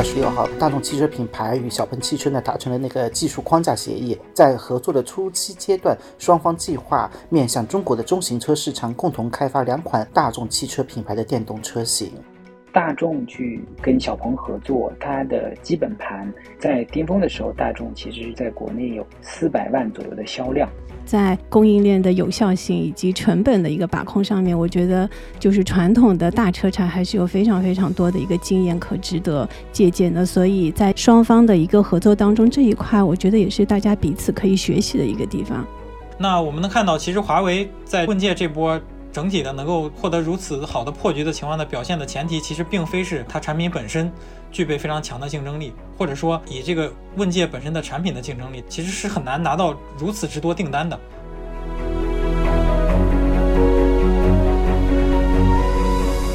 二十六号，大众汽车品牌与小鹏汽车呢达成了那个技术框架协议，在合作的初期阶段，双方计划面向中国的中型车市场，共同开发两款大众汽车品牌的电动车型。大众去跟小鹏合作，它的基本盘在巅峰的时候，大众其实在国内有四百万左右的销量。在供应链的有效性以及成本的一个把控上面，我觉得就是传统的大车厂还是有非常非常多的一个经验可值得借鉴的。所以在双方的一个合作当中，这一块我觉得也是大家彼此可以学习的一个地方。那我们能看到，其实华为在问界这波。整体的能够获得如此好的破局的情况的表现的前提，其实并非是它产品本身具备非常强的竞争力，或者说以这个问界本身的产品的竞争力，其实是很难拿到如此之多订单的。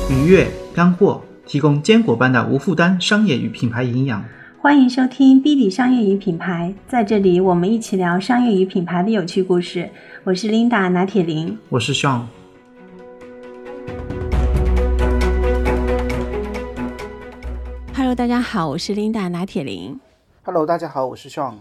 愉悦干货，提供坚果般的无负担商业与品牌营养。欢迎收听 B B 商业与品牌，在这里我们一起聊商业与品牌的有趣故事。我是 Linda 拿铁林，我是 Sean。大家好，我是琳达拿铁林。Hello，大家好，我是 Sean。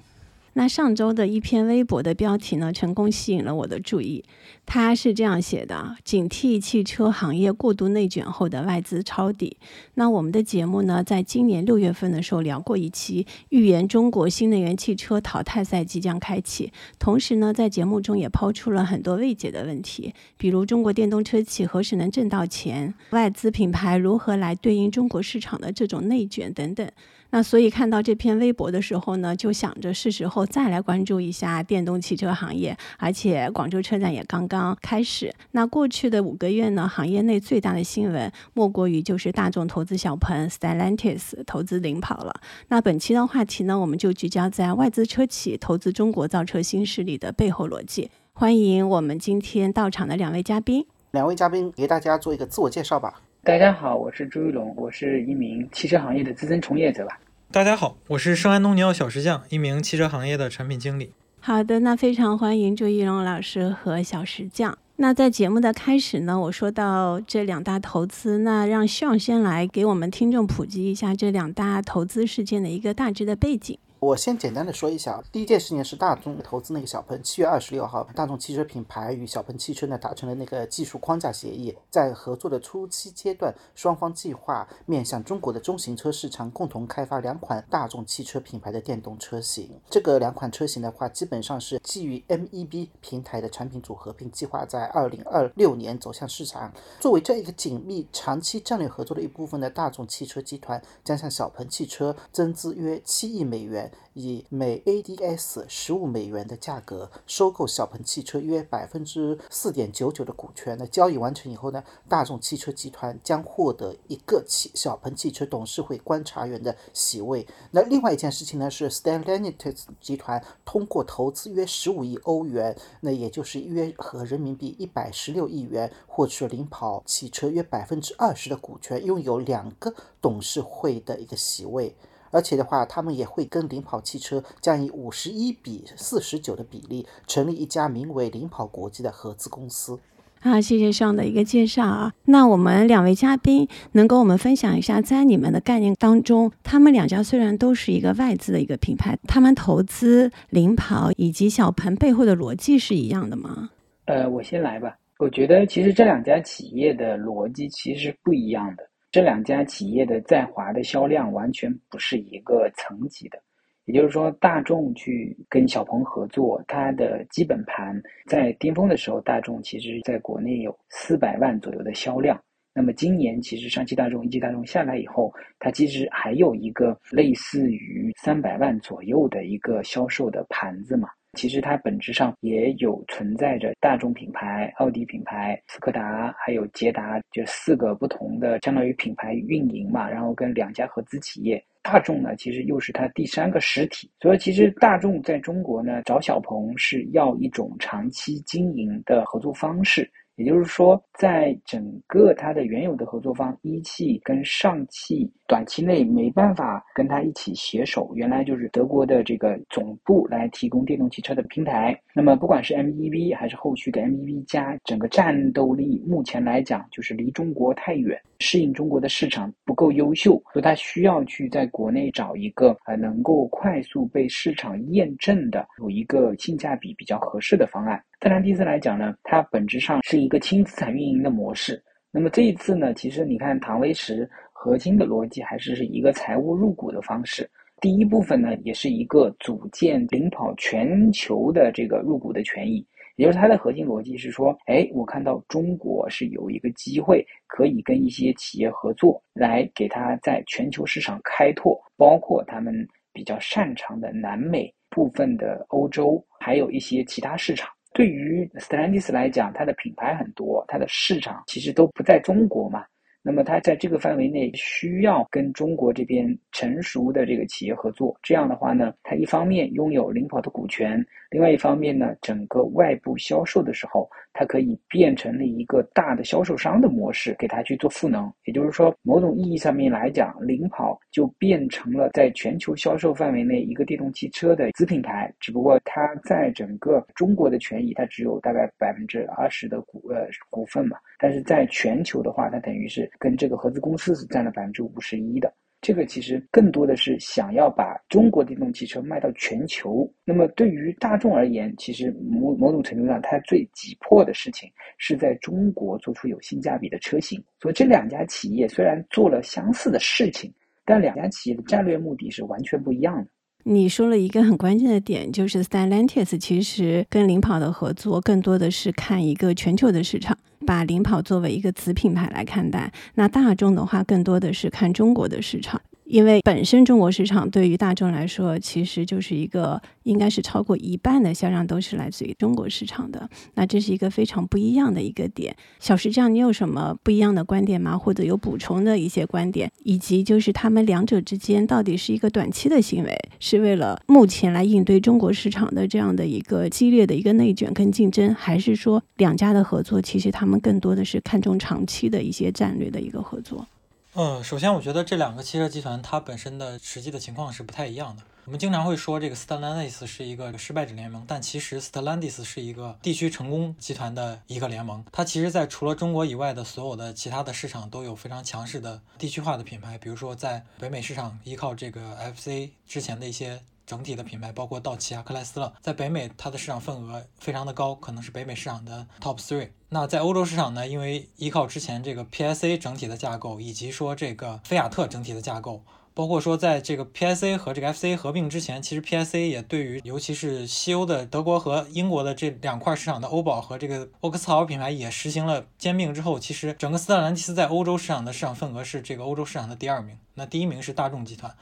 那上周的一篇微博的标题呢，成功吸引了我的注意。他是这样写的：警惕汽车行业过度内卷后的外资抄底。那我们的节目呢，在今年六月份的时候聊过一期，预言中国新能源汽车淘汰赛即将开启。同时呢，在节目中也抛出了很多未解的问题，比如中国电动车企何时能挣到钱，外资品牌如何来对应中国市场的这种内卷等等。那所以看到这篇微博的时候呢，就想着是时候再来关注一下电动汽车行业，而且广州车展也刚刚开始。那过去的五个月呢，行业内最大的新闻莫过于就是大众投资小鹏，Stellantis 投资领跑了。那本期的话题呢，我们就聚焦在外资车企投资中国造车新势力的背后逻辑。欢迎我们今天到场的两位嘉宾。两位嘉宾给大家做一个自我介绍吧。大家好，我是朱玉龙，我是一名汽车行业的资深从业者吧。大家好，我是圣安东尼奥小石匠，一名汽车行业的产品经理。好的，那非常欢迎朱一龙老师和小石匠。那在节目的开始呢，我说到这两大投资，那让向先来给我们听众普及一下这两大投资事件的一个大致的背景。我先简单的说一下，第一件事情是大众投资那个小鹏。七月二十六号，大众汽车品牌与小鹏汽车呢达成了那个技术框架协议，在合作的初期阶段，双方计划面向中国的中型车市场，共同开发两款大众汽车品牌的电动车型。这个两款车型的话，基本上是基于 MEB 平台的产品组合，并计划在二零二六年走向市场。作为这一个紧密长期战略合作的一部分的大众汽车集团将向小鹏汽车增资约七亿美元。以每 ADS 十五美元的价格收购小鹏汽车约百分之四点九九的股权。那交易完成以后呢，大众汽车集团将获得一个汽小鹏汽车董事会观察员的席位。那另外一件事情呢，是 Stellantis 集团通过投资约十五亿欧元，那也就是约合人民币一百十六亿元，获取了领跑汽车约百分之二十的股权，拥有两个董事会的一个席位。而且的话，他们也会跟领跑汽车将以五十一比四十九的比例成立一家名为领跑国际的合资公司。啊，谢谢上的一个介绍啊。那我们两位嘉宾能跟我们分享一下，在你们的概念当中，他们两家虽然都是一个外资的一个品牌，他们投资领跑以及小鹏背后的逻辑是一样的吗？呃，我先来吧。我觉得其实这两家企业的逻辑其实是不一样的。这两家企业的在华的销量完全不是一个层级的，也就是说，大众去跟小鹏合作，它的基本盘在巅峰的时候，大众其实在国内有四百万左右的销量。那么今年其实上汽大众、一汽大众下来以后，它其实还有一个类似于三百万左右的一个销售的盘子嘛。其实它本质上也有存在着大众品牌、奥迪品牌、斯柯达还有捷达这四个不同的相当于品牌运营嘛，然后跟两家合资企业，大众呢其实又是它第三个实体，所以其实大众在中国呢找小鹏是要一种长期经营的合作方式，也就是说，在整个它的原有的合作方一汽跟上汽，短期内没办法跟它一起携手。原来就是德国的这个总部来提供电动汽车的平台。那么不管是 MEV 还是后续的 MEV 加，整个战斗力目前来讲就是离中国太远，适应中国的市场不够优秀，所以它需要去在国内找一个呃能够快速被市场验证的，有一个性价比比较合适的方案。特兰蒂斯来讲呢，它本质上是一个轻资产运营的模式。那么这一次呢，其实你看唐威驰核心的逻辑还是是一个财务入股的方式。第一部分呢，也是一个组建领跑全球的这个入股的权益，也就是它的核心逻辑是说，哎，我看到中国是有一个机会可以跟一些企业合作，来给它在全球市场开拓，包括他们比较擅长的南美部分的欧洲，还有一些其他市场。对于 Stellantis 来讲，它的品牌很多，它的市场其实都不在中国嘛。那么它在这个范围内需要跟中国这边成熟的这个企业合作，这样的话呢，它一方面拥有领跑的股权，另外一方面呢，整个外部销售的时候，它可以变成了一个大的销售商的模式，给它去做赋能。也就是说，某种意义上面来讲，领跑就变成了在全球销售范围内一个电动汽车的子品牌，只不过它在整个中国的权益，它只有大概百分之二十的股呃股份嘛，但是在全球的话，它等于是。跟这个合资公司是占了百分之五十一的，这个其实更多的是想要把中国电动汽车卖到全球。那么对于大众而言，其实某某种程度上，它最急迫的事情是在中国做出有性价比的车型。所以这两家企业虽然做了相似的事情，但两家企业的战略目的是完全不一样的。你说了一个很关键的点，就是 Stellantis 其实跟领跑的合作更多的是看一个全球的市场，把领跑作为一个子品牌来看待。那大众的话，更多的是看中国的市场。因为本身中国市场对于大众来说，其实就是一个应该是超过一半的销量都是来自于中国市场的。那这是一个非常不一样的一个点。小石匠，你有什么不一样的观点吗？或者有补充的一些观点？以及就是他们两者之间到底是一个短期的行为，是为了目前来应对中国市场的这样的一个激烈的一个内卷跟竞争，还是说两家的合作其实他们更多的是看重长期的一些战略的一个合作？嗯，首先我觉得这两个汽车集团它本身的实际的情况是不太一样的。我们经常会说这个 Stellantis 是一个失败者联盟，但其实 Stellantis 是一个地区成功集团的一个联盟。它其实，在除了中国以外的所有的其他的市场都有非常强势的地区化的品牌，比如说在北美市场依靠这个 FC 之前的一些。整体的品牌包括道奇啊、克莱斯勒，在北美它的市场份额非常的高，可能是北美市场的 top three。那在欧洲市场呢，因为依靠之前这个 PSA 整体的架构，以及说这个菲亚特整体的架构，包括说在这个 PSA 和这个 FC 合并之前，其实 PSA 也对于尤其是西欧的德国和英国的这两块市场的欧宝和这个沃克斯豪品牌也实行了兼并之后，其实整个斯特兰蒂斯在欧洲市场的市场份额是这个欧洲市场的第二名，那第一名是大众集团。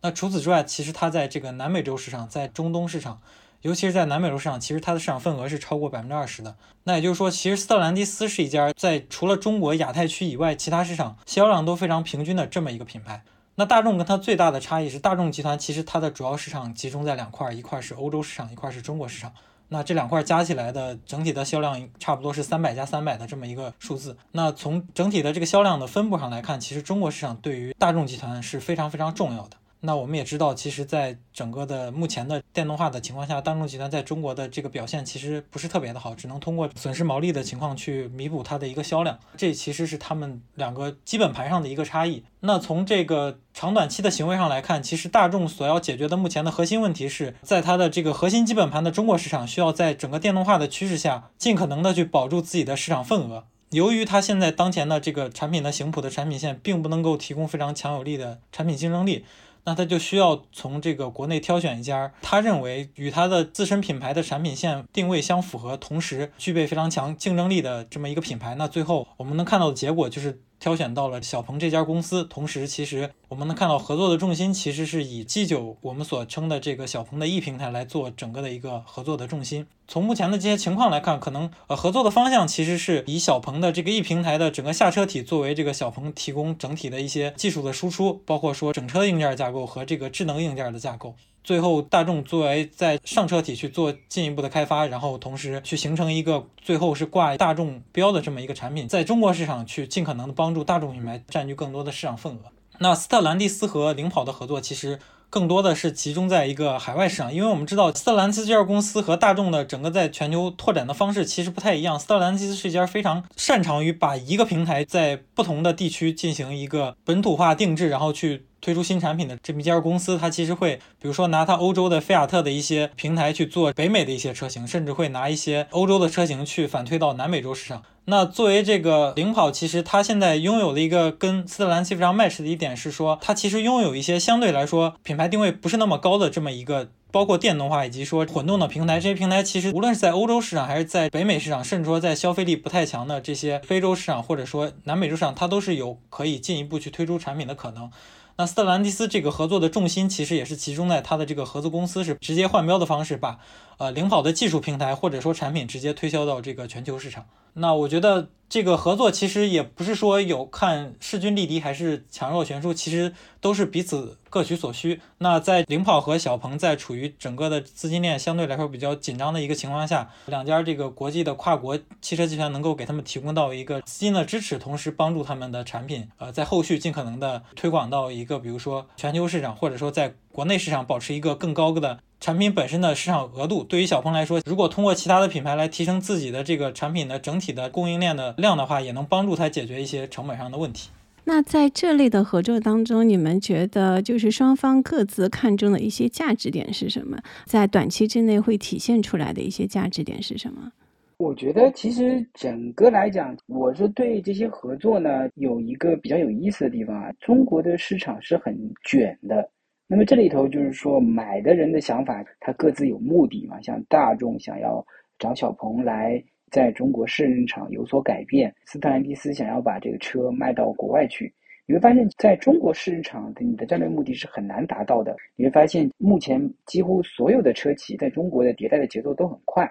那除此之外，其实它在这个南美洲市场，在中东市场，尤其是在南美洲市场，其实它的市场份额是超过百分之二十的。那也就是说，其实斯特兰蒂斯是一家在除了中国亚太区以外，其他市场销量都非常平均的这么一个品牌。那大众跟它最大的差异是，大众集团其实它的主要市场集中在两块，一块是欧洲市场，一块是中国市场。那这两块加起来的整体的销量差不多是三百加三百的这么一个数字。那从整体的这个销量的分布上来看，其实中国市场对于大众集团是非常非常重要的。那我们也知道，其实，在整个的目前的电动化的情况下，大众集团在中国的这个表现其实不是特别的好，只能通过损失毛利的情况去弥补它的一个销量。这其实是他们两个基本盘上的一个差异。那从这个长短期的行为上来看，其实大众所要解决的目前的核心问题是在它的这个核心基本盘的中国市场，需要在整个电动化的趋势下，尽可能的去保住自己的市场份额。由于它现在当前的这个产品的行谱的产品线，并不能够提供非常强有力的产品竞争力。那他就需要从这个国内挑选一家，他认为与他的自身品牌的产品线定位相符合，同时具备非常强竞争力的这么一个品牌。那最后我们能看到的结果就是。挑选到了小鹏这家公司，同时其实我们能看到合作的重心其实是以 G9 我们所称的这个小鹏的 E 平台来做整个的一个合作的重心。从目前的这些情况来看，可能呃合作的方向其实是以小鹏的这个 E 平台的整个下车体作为这个小鹏提供整体的一些技术的输出，包括说整车硬件架构和这个智能硬件的架构。最后大众作为在上车体去做进一步的开发，然后同时去形成一个最后是挂大众标的这么一个产品，在中国市场去尽可能的帮助大众品牌占据更多的市场份额。那斯特兰蒂斯和领跑的合作其实。更多的是集中在一个海外市场，因为我们知道斯特兰斯这家公司和大众的整个在全球拓展的方式其实不太一样。斯特兰蒂斯是一家非常擅长于把一个平台在不同的地区进行一个本土化定制，然后去推出新产品的这么一家公司。它其实会，比如说拿它欧洲的菲亚特的一些平台去做北美的一些车型，甚至会拿一些欧洲的车型去反推到南美洲市场。那作为这个领跑，其实它现在拥有的一个跟斯特兰奇非常 match 的一点是说，它其实拥有一些相对来说品牌定位不是那么高的这么一个，包括电动化以及说混动的平台。这些平台其实无论是在欧洲市场，还是在北美市场，甚至说在消费力不太强的这些非洲市场，或者说南美洲市场，它都是有可以进一步去推出产品的可能。那斯特兰蒂斯这个合作的重心其实也是集中在他的这个合资公司是直接换标的方式，把呃领跑的技术平台或者说产品直接推销到这个全球市场。那我觉得这个合作其实也不是说有看势均力敌还是强弱悬殊，其实都是彼此各取所需。那在领跑和小鹏在处于整个的资金链相对来说比较紧张的一个情况下，两家这个国际的跨国汽车集团能够给他们提供到一个资金的支持，同时帮助他们的产品呃在后续尽可能的推广到一个比如说全球市场，或者说在国内市场保持一个更高的。产品本身的市场额度，对于小鹏来说，如果通过其他的品牌来提升自己的这个产品的整体的供应链的量的话，也能帮助它解决一些成本上的问题。那在这类的合作当中，你们觉得就是双方各自看中的一些价值点是什么？在短期之内会体现出来的一些价值点是什么？我觉得其实整个来讲，我是对这些合作呢有一个比较有意思的地方啊。中国的市场是很卷的。那么这里头就是说，买的人的想法，他各自有目的嘛。像大众想要找小鹏来在中国市场有所改变，斯特兰蒂斯想要把这个车卖到国外去。你会发现在中国市场的你的战略目的是很难达到的。你会发现目前几乎所有的车企在中国的迭代的节奏都很快。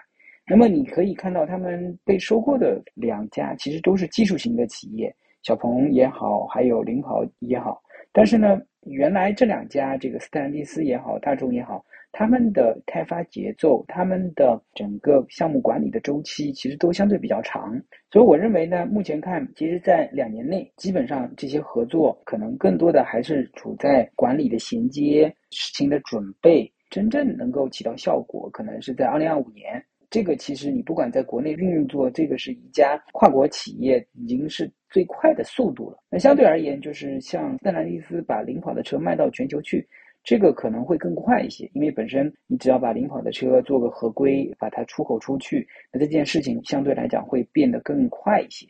那么你可以看到他们被收购的两家其实都是技术型的企业，小鹏也好，还有领跑也好。但是呢？原来这两家，这个斯坦利斯也好，大众也好，他们的开发节奏，他们的整个项目管理的周期，其实都相对比较长。所以我认为呢，目前看，其实，在两年内，基本上这些合作可能更多的还是处在管理的衔接、事情的准备，真正能够起到效果，可能是在二零二五年。这个其实你不管在国内运作，这个是一家跨国企业，已经是最快的速度了。那相对而言，就是像斯兰蒂斯把领跑的车卖到全球去，这个可能会更快一些，因为本身你只要把领跑的车做个合规，把它出口出去，那这件事情相对来讲会变得更快一些。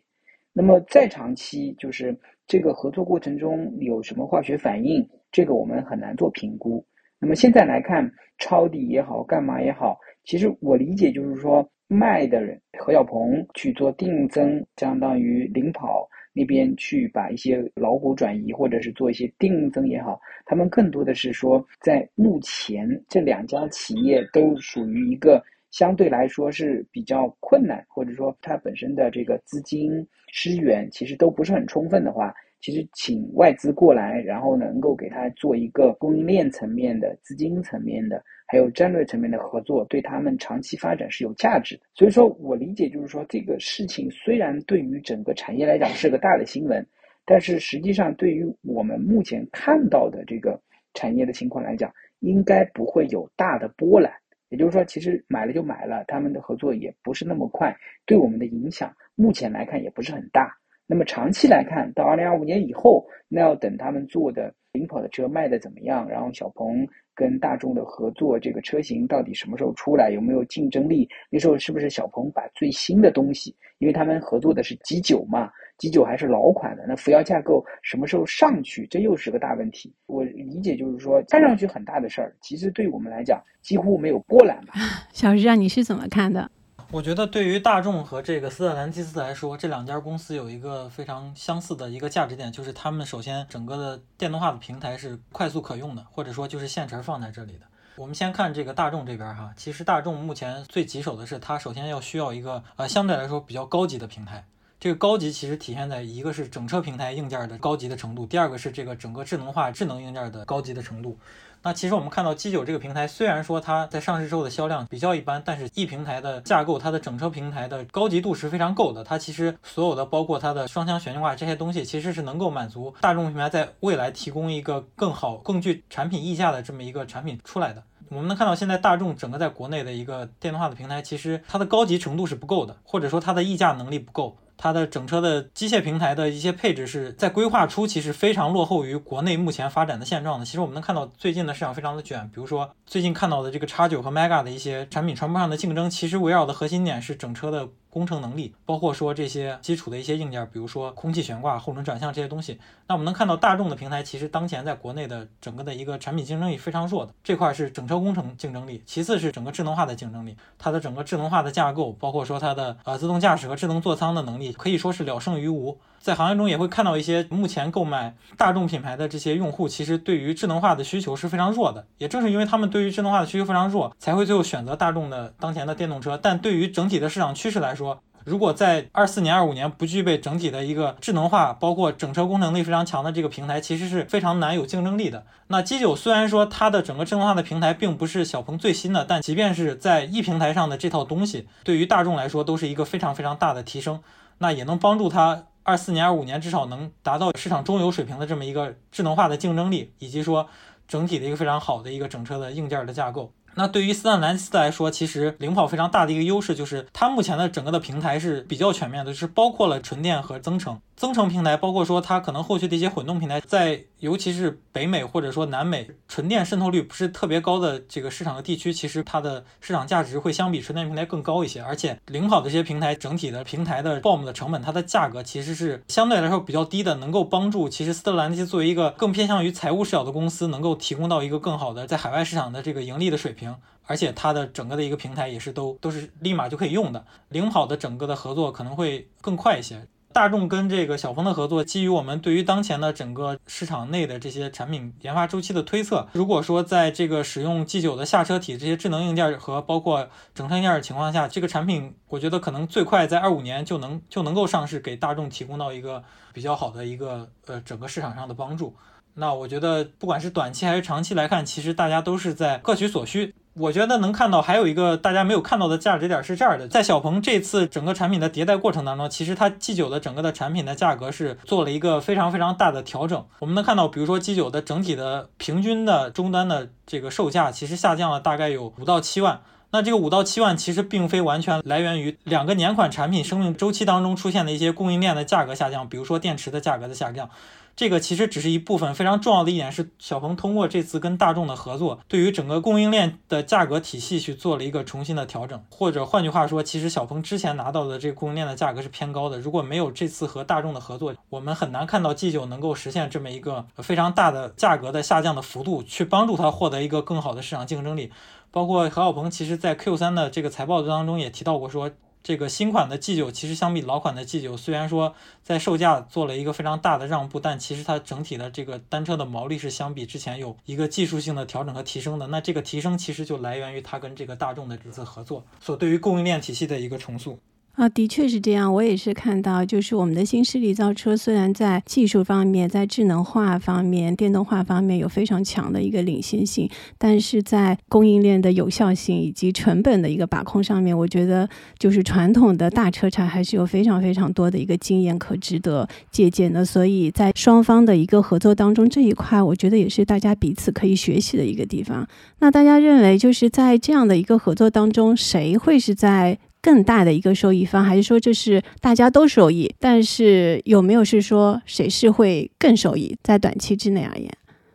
那么再长期，就是这个合作过程中有什么化学反应，这个我们很难做评估。那么现在来看，抄底也好，干嘛也好。其实我理解就是说，卖的人何小鹏去做定增，相当于领跑那边去把一些老股转移，或者是做一些定增也好，他们更多的是说，在目前这两家企业都属于一个相对来说是比较困难，或者说它本身的这个资金支援其实都不是很充分的话。其实请外资过来，然后能够给他做一个供应链层面的、资金层面的，还有战略层面的合作，对他们长期发展是有价值的。所以说我理解就是说，这个事情虽然对于整个产业来讲是个大的新闻，但是实际上对于我们目前看到的这个产业的情况来讲，应该不会有大的波澜。也就是说，其实买了就买了，他们的合作也不是那么快，对我们的影响目前来看也不是很大。那么长期来看，到二零二五年以后，那要等他们做的领跑的车卖的怎么样，然后小鹏跟大众的合作这个车型到底什么时候出来，有没有竞争力？那时候是不是小鹏把最新的东西，因为他们合作的是 G 九嘛，G 九还是老款的，那扶摇架构什么时候上去，这又是个大问题。我理解就是说，看上去很大的事儿，其实对我们来讲几乎没有波澜吧。小石啊，你是怎么看的？我觉得对于大众和这个斯特兰蒂斯来说，这两家公司有一个非常相似的一个价值点，就是他们首先整个的电动化的平台是快速可用的，或者说就是现成放在这里的。我们先看这个大众这边哈，其实大众目前最棘手的是，它首先要需要一个呃相对来说比较高级的平台。这个高级其实体现在一个是整车平台硬件的高级的程度，第二个是这个整个智能化智能硬件的高级的程度。那其实我们看到 G9 这个平台，虽然说它在上市之后的销量比较一般，但是 E 平台的架构，它的整车平台的高级度是非常够的。它其实所有的包括它的双腔悬架化这些东西，其实是能够满足大众品牌在未来提供一个更好、更具产品溢价的这么一个产品出来的。我们能看到，现在大众整个在国内的一个电动化的平台，其实它的高级程度是不够的，或者说它的溢价能力不够。它的整车的机械平台的一些配置是在规划初期是非常落后于国内目前发展的现状的。其实我们能看到最近的市场非常的卷，比如说最近看到的这个叉九和 Mega 的一些产品传播上的竞争，其实围绕的核心点是整车的。工程能力，包括说这些基础的一些硬件，比如说空气悬挂、后轮转向这些东西。那我们能看到大众的平台，其实当前在国内的整个的一个产品竞争力非常弱的。这块是整车工程竞争力，其次是整个智能化的竞争力。它的整个智能化的架构，包括说它的呃自动驾驶和智能座舱的能力，可以说是了胜于无。在行业中也会看到一些目前购买大众品牌的这些用户，其实对于智能化的需求是非常弱的。也正是因为他们对于智能化的需求非常弱，才会最后选择大众的当前的电动车。但对于整体的市场趋势来说，如果在二四年、二五年不具备整体的一个智能化，包括整车工程力非常强的这个平台，其实是非常难有竞争力的。那 G9 虽然说它的整个智能化的平台并不是小鹏最新的，但即便是在 E 平台上的这套东西，对于大众来说都是一个非常非常大的提升。那也能帮助它二四年、二五年至少能达到市场中游水平的这么一个智能化的竞争力，以及说整体的一个非常好的一个整车的硬件的架构。那对于斯坦兰斯来说，其实领跑非常大的一个优势就是它目前的整个的平台是比较全面的，是包括了纯电和增程。增程平台包括说它可能后续的一些混动平台，在尤其是北美或者说南美纯电渗透率不是特别高的这个市场的地区，其实它的市场价值会相比纯电平台更高一些。而且领跑的这些平台整体的平台的 BOM 的成本，它的价格其实是相对来说比较低的，能够帮助其实斯特兰蒂作为一个更偏向于财务视角的公司，能够提供到一个更好的在海外市场的这个盈利的水平。而且它的整个的一个平台也是都都是立马就可以用的。领跑的整个的合作可能会更快一些。大众跟这个小鹏的合作，基于我们对于当前的整个市场内的这些产品研发周期的推测，如果说在这个使用 G9 的下车体这些智能硬件和包括整车硬件的情况下，这个产品我觉得可能最快在二五年就能就能够上市，给大众提供到一个比较好的一个呃整个市场上的帮助。那我觉得不管是短期还是长期来看，其实大家都是在各取所需。我觉得能看到还有一个大家没有看到的价值点是这样的，在小鹏这次整个产品的迭代过程当中，其实它 G9 的整个的产品的价格是做了一个非常非常大的调整。我们能看到，比如说 G9 的整体的平均的终端的这个售价，其实下降了大概有五到七万。那这个五到七万其实并非完全来源于两个年款产品生命周期当中出现的一些供应链的价格下降，比如说电池的价格的下降。这个其实只是一部分，非常重要的一点是，小鹏通过这次跟大众的合作，对于整个供应链的价格体系去做了一个重新的调整。或者换句话说，其实小鹏之前拿到的这个供应链的价格是偏高的。如果没有这次和大众的合作，我们很难看到 G9 能够实现这么一个非常大的价格的下降的幅度，去帮助它获得一个更好的市场竞争力。包括何小鹏其实在 Q3 的这个财报当中也提到过说。这个新款的 G 九其实相比老款的 G 九虽然说在售价做了一个非常大的让步，但其实它整体的这个单车的毛利是相比之前有一个技术性的调整和提升的。那这个提升其实就来源于它跟这个大众的这次合作所对于供应链体系的一个重塑。啊，的确是这样。我也是看到，就是我们的新势力造车，虽然在技术方面、在智能化方面、电动化方面有非常强的一个领先性，但是在供应链的有效性以及成本的一个把控上面，我觉得就是传统的大车厂还是有非常非常多的一个经验可值得借鉴的。所以在双方的一个合作当中，这一块我觉得也是大家彼此可以学习的一个地方。那大家认为，就是在这样的一个合作当中，谁会是在？更大的一个受益方，还是说这是大家都受益？但是有没有是说谁是会更受益？在短期之内而言，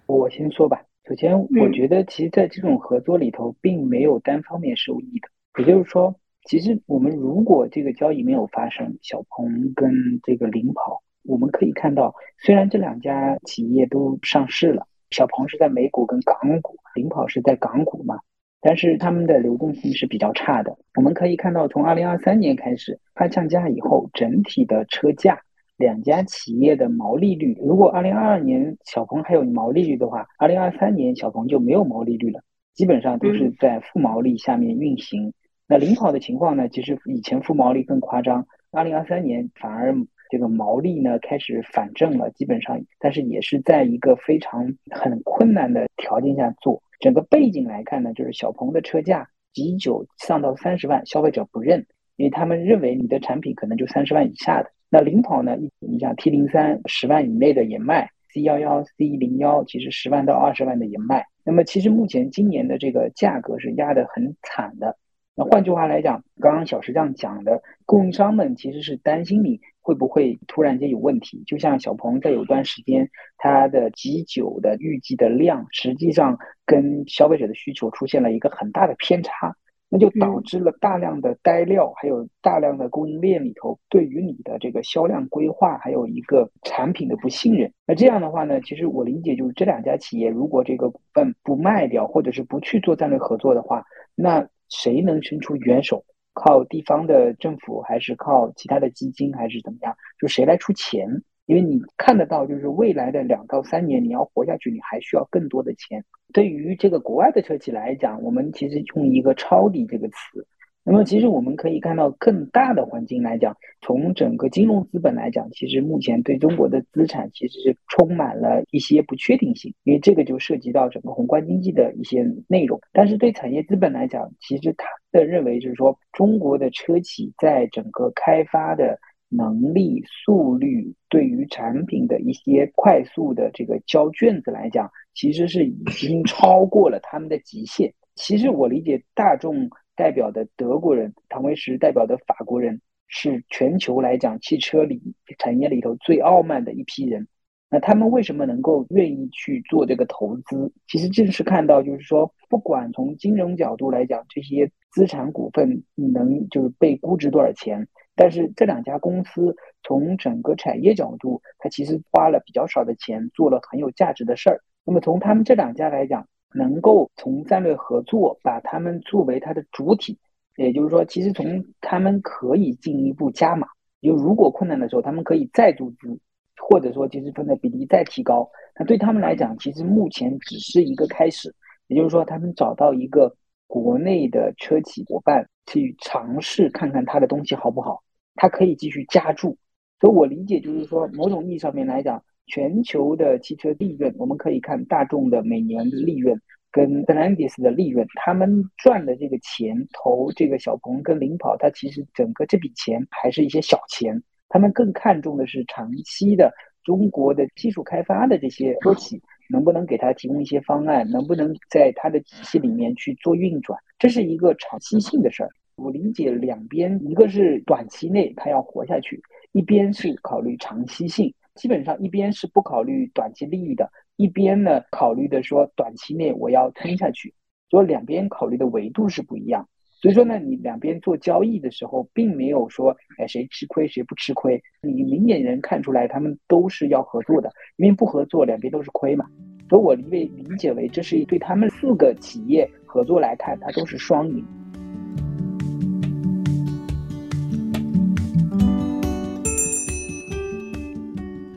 我先说吧。首先，我觉得其实在这种合作里头，并没有单方面受益的。也就是说，其实我们如果这个交易没有发生，小鹏跟这个领跑，我们可以看到，虽然这两家企业都上市了，小鹏是在美股跟港股，领跑是在港股嘛。但是他们的流动性是比较差的。我们可以看到，从二零二三年开始，它降价以后，整体的车价，两家企业的毛利率，如果二零二二年小鹏还有毛利率的话，二零二三年小鹏就没有毛利率了，基本上都是在负毛利下面运行。那领跑的情况呢？其实以前负毛利更夸张，二零二三年反而这个毛利呢开始反正了，基本上，但是也是在一个非常很困难的条件下做。整个背景来看呢，就是小鹏的车价极久上到三十万，消费者不认，因为他们认为你的产品可能就三十万以下的。那领跑呢，你像 T 零三十万以内的也卖，C 幺幺、C 零幺其实十万到二十万的也卖。那么其实目前今年的这个价格是压得很惨的。那换句话来讲，刚刚小石匠讲的，供应商们其实是担心你会不会突然间有问题。就像小鹏在有段时间，它的极酒的预计的量，实际上跟消费者的需求出现了一个很大的偏差，那就导致了大量的呆料，还有大量的供应链里头对于你的这个销量规划，还有一个产品的不信任。那这样的话呢，其实我理解就是这两家企业如果这个股份不卖掉，或者是不去做战略合作的话，那。谁能伸出援手？靠地方的政府，还是靠其他的基金，还是怎么样？就谁来出钱？因为你看得到，就是未来的两到三年，你要活下去，你还需要更多的钱。对于这个国外的车企来讲，我们其实用一个“抄底”这个词。那么，其实我们可以看到更大的环境来讲，从整个金融资本来讲，其实目前对中国的资产其实是充满了一些不确定性，因为这个就涉及到整个宏观经济的一些内容。但是对产业资本来讲，其实他的认为就是说，中国的车企在整个开发的能力、速率，对于产品的一些快速的这个交卷子来讲，其实是已经超过了他们的极限。其实我理解大众。代表的德国人，唐维石代表的法国人，是全球来讲汽车里产业里头最傲慢的一批人。那他们为什么能够愿意去做这个投资？其实正是看到，就是说，不管从金融角度来讲，这些资产股份能就是被估值多少钱，但是这两家公司从整个产业角度，它其实花了比较少的钱，做了很有价值的事儿。那么从他们这两家来讲，能够从战略合作把他们作为它的主体，也就是说，其实从他们可以进一步加码，就如果困难的时候，他们可以再注资，或者说其实分的比例再提高。那对他们来讲，其实目前只是一个开始，也就是说，他们找到一个国内的车企伙伴去尝试看看他的东西好不好，他可以继续加注。所以我理解就是说，某种意义上面来讲。全球的汽车利润，我们可以看大众的每年的利润跟 s t e l a n t i s 的利润，他们赚的这个钱投这个小鹏跟领跑，它其实整个这笔钱还是一些小钱，他们更看重的是长期的中国的技术开发的这些车企能不能给他提供一些方案，能不能在他的体系里面去做运转，这是一个长期性的事儿。我理解两边，一个是短期内他要活下去，一边是考虑长期性。基本上一边是不考虑短期利益的，一边呢考虑的说短期内我要撑下去，所以两边考虑的维度是不一样。所以说呢，你两边做交易的时候，并没有说哎谁吃亏谁不吃亏，你明眼人看出来他们都是要合作的，因为不合作两边都是亏嘛。所以我理理解为这是对他们四个企业合作来看，它都是双赢。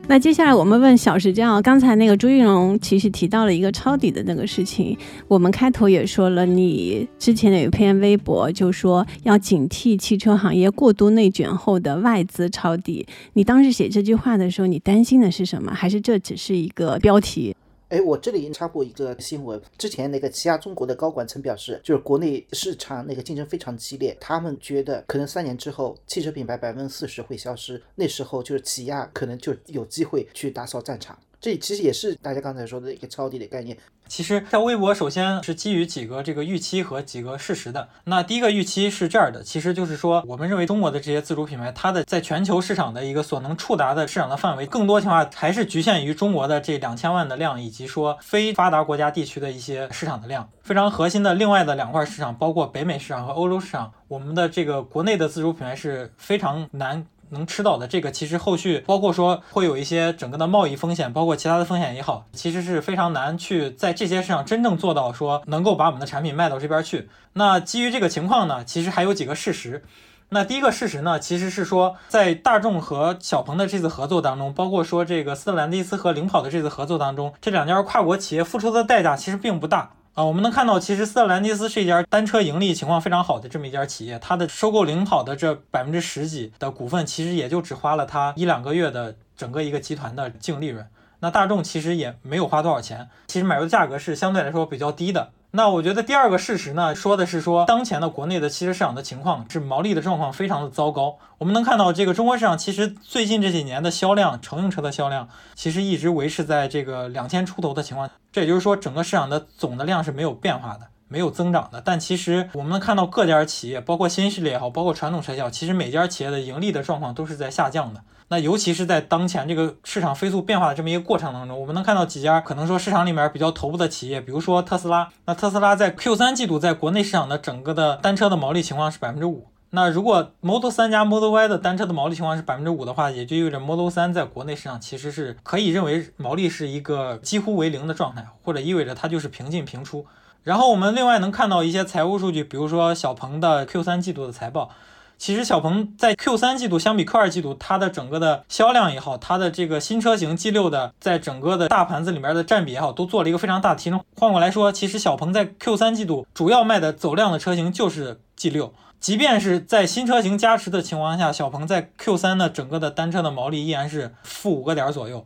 那接下来我们问小石匠，刚才那个朱玉龙其实提到了一个抄底的那个事情，我们开头也说了，你之前有一篇微博就说要警惕汽车行业过度内卷后的外资抄底，你当时写这句话的时候，你担心的是什么？还是这只是一个标题？哎，我这里插播一个新闻。之前那个起亚中国的高管曾表示，就是国内市场那个竞争非常激烈，他们觉得可能三年之后汽车品牌百分之四十会消失，那时候就是起亚可能就有机会去打扫战场。这其实也是大家刚才说的一个抄底的概念。其实在微博首先是基于几个这个预期和几个事实的。那第一个预期是这样的，其实就是说，我们认为中国的这些自主品牌，它的在全球市场的一个所能触达的市场的范围，更多情况下还是局限于中国的这两千万的量，以及说非发达国家地区的一些市场的量。非常核心的另外的两块市场，包括北美市场和欧洲市场，我们的这个国内的自主品牌是非常难。能吃到的这个，其实后续包括说会有一些整个的贸易风险，包括其他的风险也好，其实是非常难去在这些市场真正做到说能够把我们的产品卖到这边去。那基于这个情况呢，其实还有几个事实。那第一个事实呢，其实是说在大众和小鹏的这次合作当中，包括说这个斯特兰蒂斯和领跑的这次合作当中，这两家跨国企业付出的代价其实并不大。啊，我们能看到，其实斯特兰蒂斯是一家单车盈利情况非常好的这么一家企业，它的收购领跑的这百分之十几的股份，其实也就只花了它一两个月的整个一个集团的净利润。那大众其实也没有花多少钱，其实买入的价格是相对来说比较低的。那我觉得第二个事实呢，说的是说当前的国内的汽车市场的情况是毛利的状况非常的糟糕。我们能看到这个中国市场其实最近这几年的销量，乘用车的销量其实一直维持在这个两千出头的情况，这也就是说整个市场的总的量是没有变化的，没有增长的。但其实我们能看到各家企业，包括新势力也好，包括传统车企，其实每家企业的盈利的状况都是在下降的。那尤其是在当前这个市场飞速变化的这么一个过程当中，我们能看到几家可能说市场里面比较头部的企业，比如说特斯拉。那特斯拉在 Q 三季度在国内市场的整个的单车的毛利情况是百分之五。那如果 Model 三加 Model Y 的单车的毛利情况是百分之五的话，也就意味着 Model 三在国内市场其实是可以认为毛利是一个几乎为零的状态，或者意味着它就是平进平出。然后我们另外能看到一些财务数据，比如说小鹏的 Q 三季度的财报。其实小鹏在 Q 三季度相比 Q 二季度，它的整个的销量也好，它的这个新车型 G 六的在整个的大盘子里面的占比也好，都做了一个非常大的提升。换过来说，其实小鹏在 Q 三季度主要卖的走量的车型就是 G 六，即便是在新车型加持的情况下，小鹏在 Q 三的整个的单车的毛利依然是负五个点左右。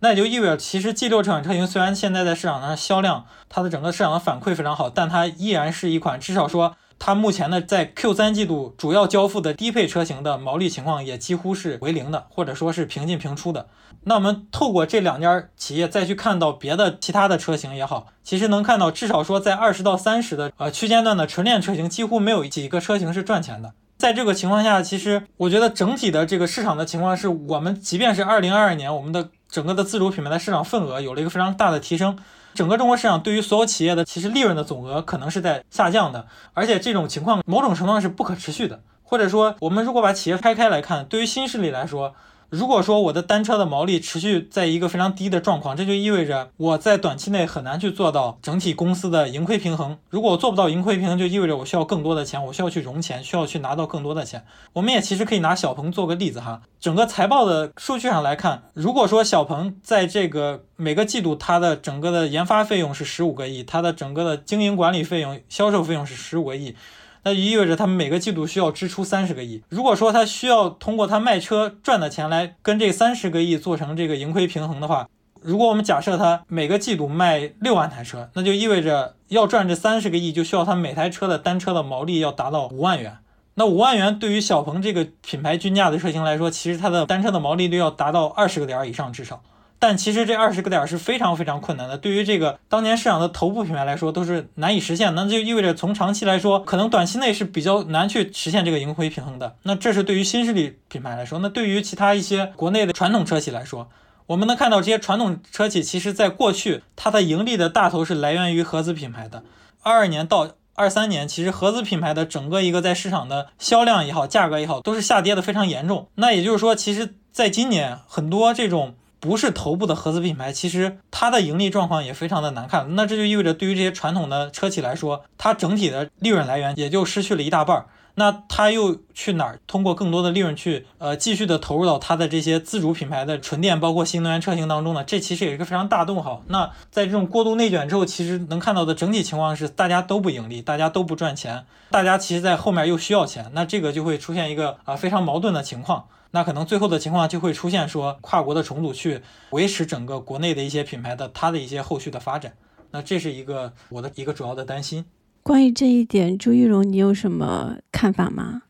那也就意味着，其实 G 六这款车型虽然现在在市场上销量，它的整个市场的反馈非常好，但它依然是一款至少说。它目前呢，在 Q 三季度主要交付的低配车型的毛利情况也几乎是为零的，或者说是平进平出的。那我们透过这两家企业再去看到别的其他的车型也好，其实能看到至少说在二十到三十的呃区间段的纯电车型，几乎没有几个车型是赚钱的。在这个情况下，其实我觉得整体的这个市场的情况是我们即便是二零二二年，我们的整个的自主品牌的市场份额有了一个非常大的提升。整个中国市场对于所有企业的其实利润的总额可能是在下降的，而且这种情况某种程度上是不可持续的，或者说我们如果把企业拆开来看，对于新势力来说。如果说我的单车的毛利持续在一个非常低的状况，这就意味着我在短期内很难去做到整体公司的盈亏平衡。如果我做不到盈亏平衡，就意味着我需要更多的钱，我需要去融钱，需要去拿到更多的钱。我们也其实可以拿小鹏做个例子哈，整个财报的数据上来看，如果说小鹏在这个每个季度它的整个的研发费用是十五个亿，它的整个的经营管理费用、销售费用是十五个亿。那就意味着他们每个季度需要支出三十个亿。如果说他需要通过他卖车赚的钱来跟这三十个亿做成这个盈亏平衡的话，如果我们假设他每个季度卖六万台车，那就意味着要赚这三十个亿，就需要他每台车的单车的毛利要达到五万元。那五万元对于小鹏这个品牌均价的车型来说，其实它的单车的毛利率要达到二十个点以上至少。但其实这二十个点是非常非常困难的，对于这个当年市场的头部品牌来说都是难以实现。那就意味着从长期来说，可能短期内是比较难去实现这个盈亏平衡的。那这是对于新势力品牌来说，那对于其他一些国内的传统车企来说，我们能看到这些传统车企其实在过去它的盈利的大头是来源于合资品牌的。二二年到二三年，其实合资品牌的整个一个在市场的销量也好，价格也好，都是下跌的非常严重。那也就是说，其实在今年很多这种。不是头部的合资品牌，其实它的盈利状况也非常的难看。那这就意味着，对于这些传统的车企来说，它整体的利润来源也就失去了一大半。那它又去哪儿？通过更多的利润去呃继续的投入到它的这些自主品牌的纯电，包括新能源车型当中呢？这其实也是一个非常大动哈。那在这种过度内卷之后，其实能看到的整体情况是，大家都不盈利，大家都不赚钱，大家其实在后面又需要钱，那这个就会出现一个啊非常矛盾的情况。那可能最后的情况就会出现说跨国的重组去维持整个国内的一些品牌的它的一些后续的发展，那这是一个我的一个主要的担心。关于这一点，朱玉荣，你有什么看法吗？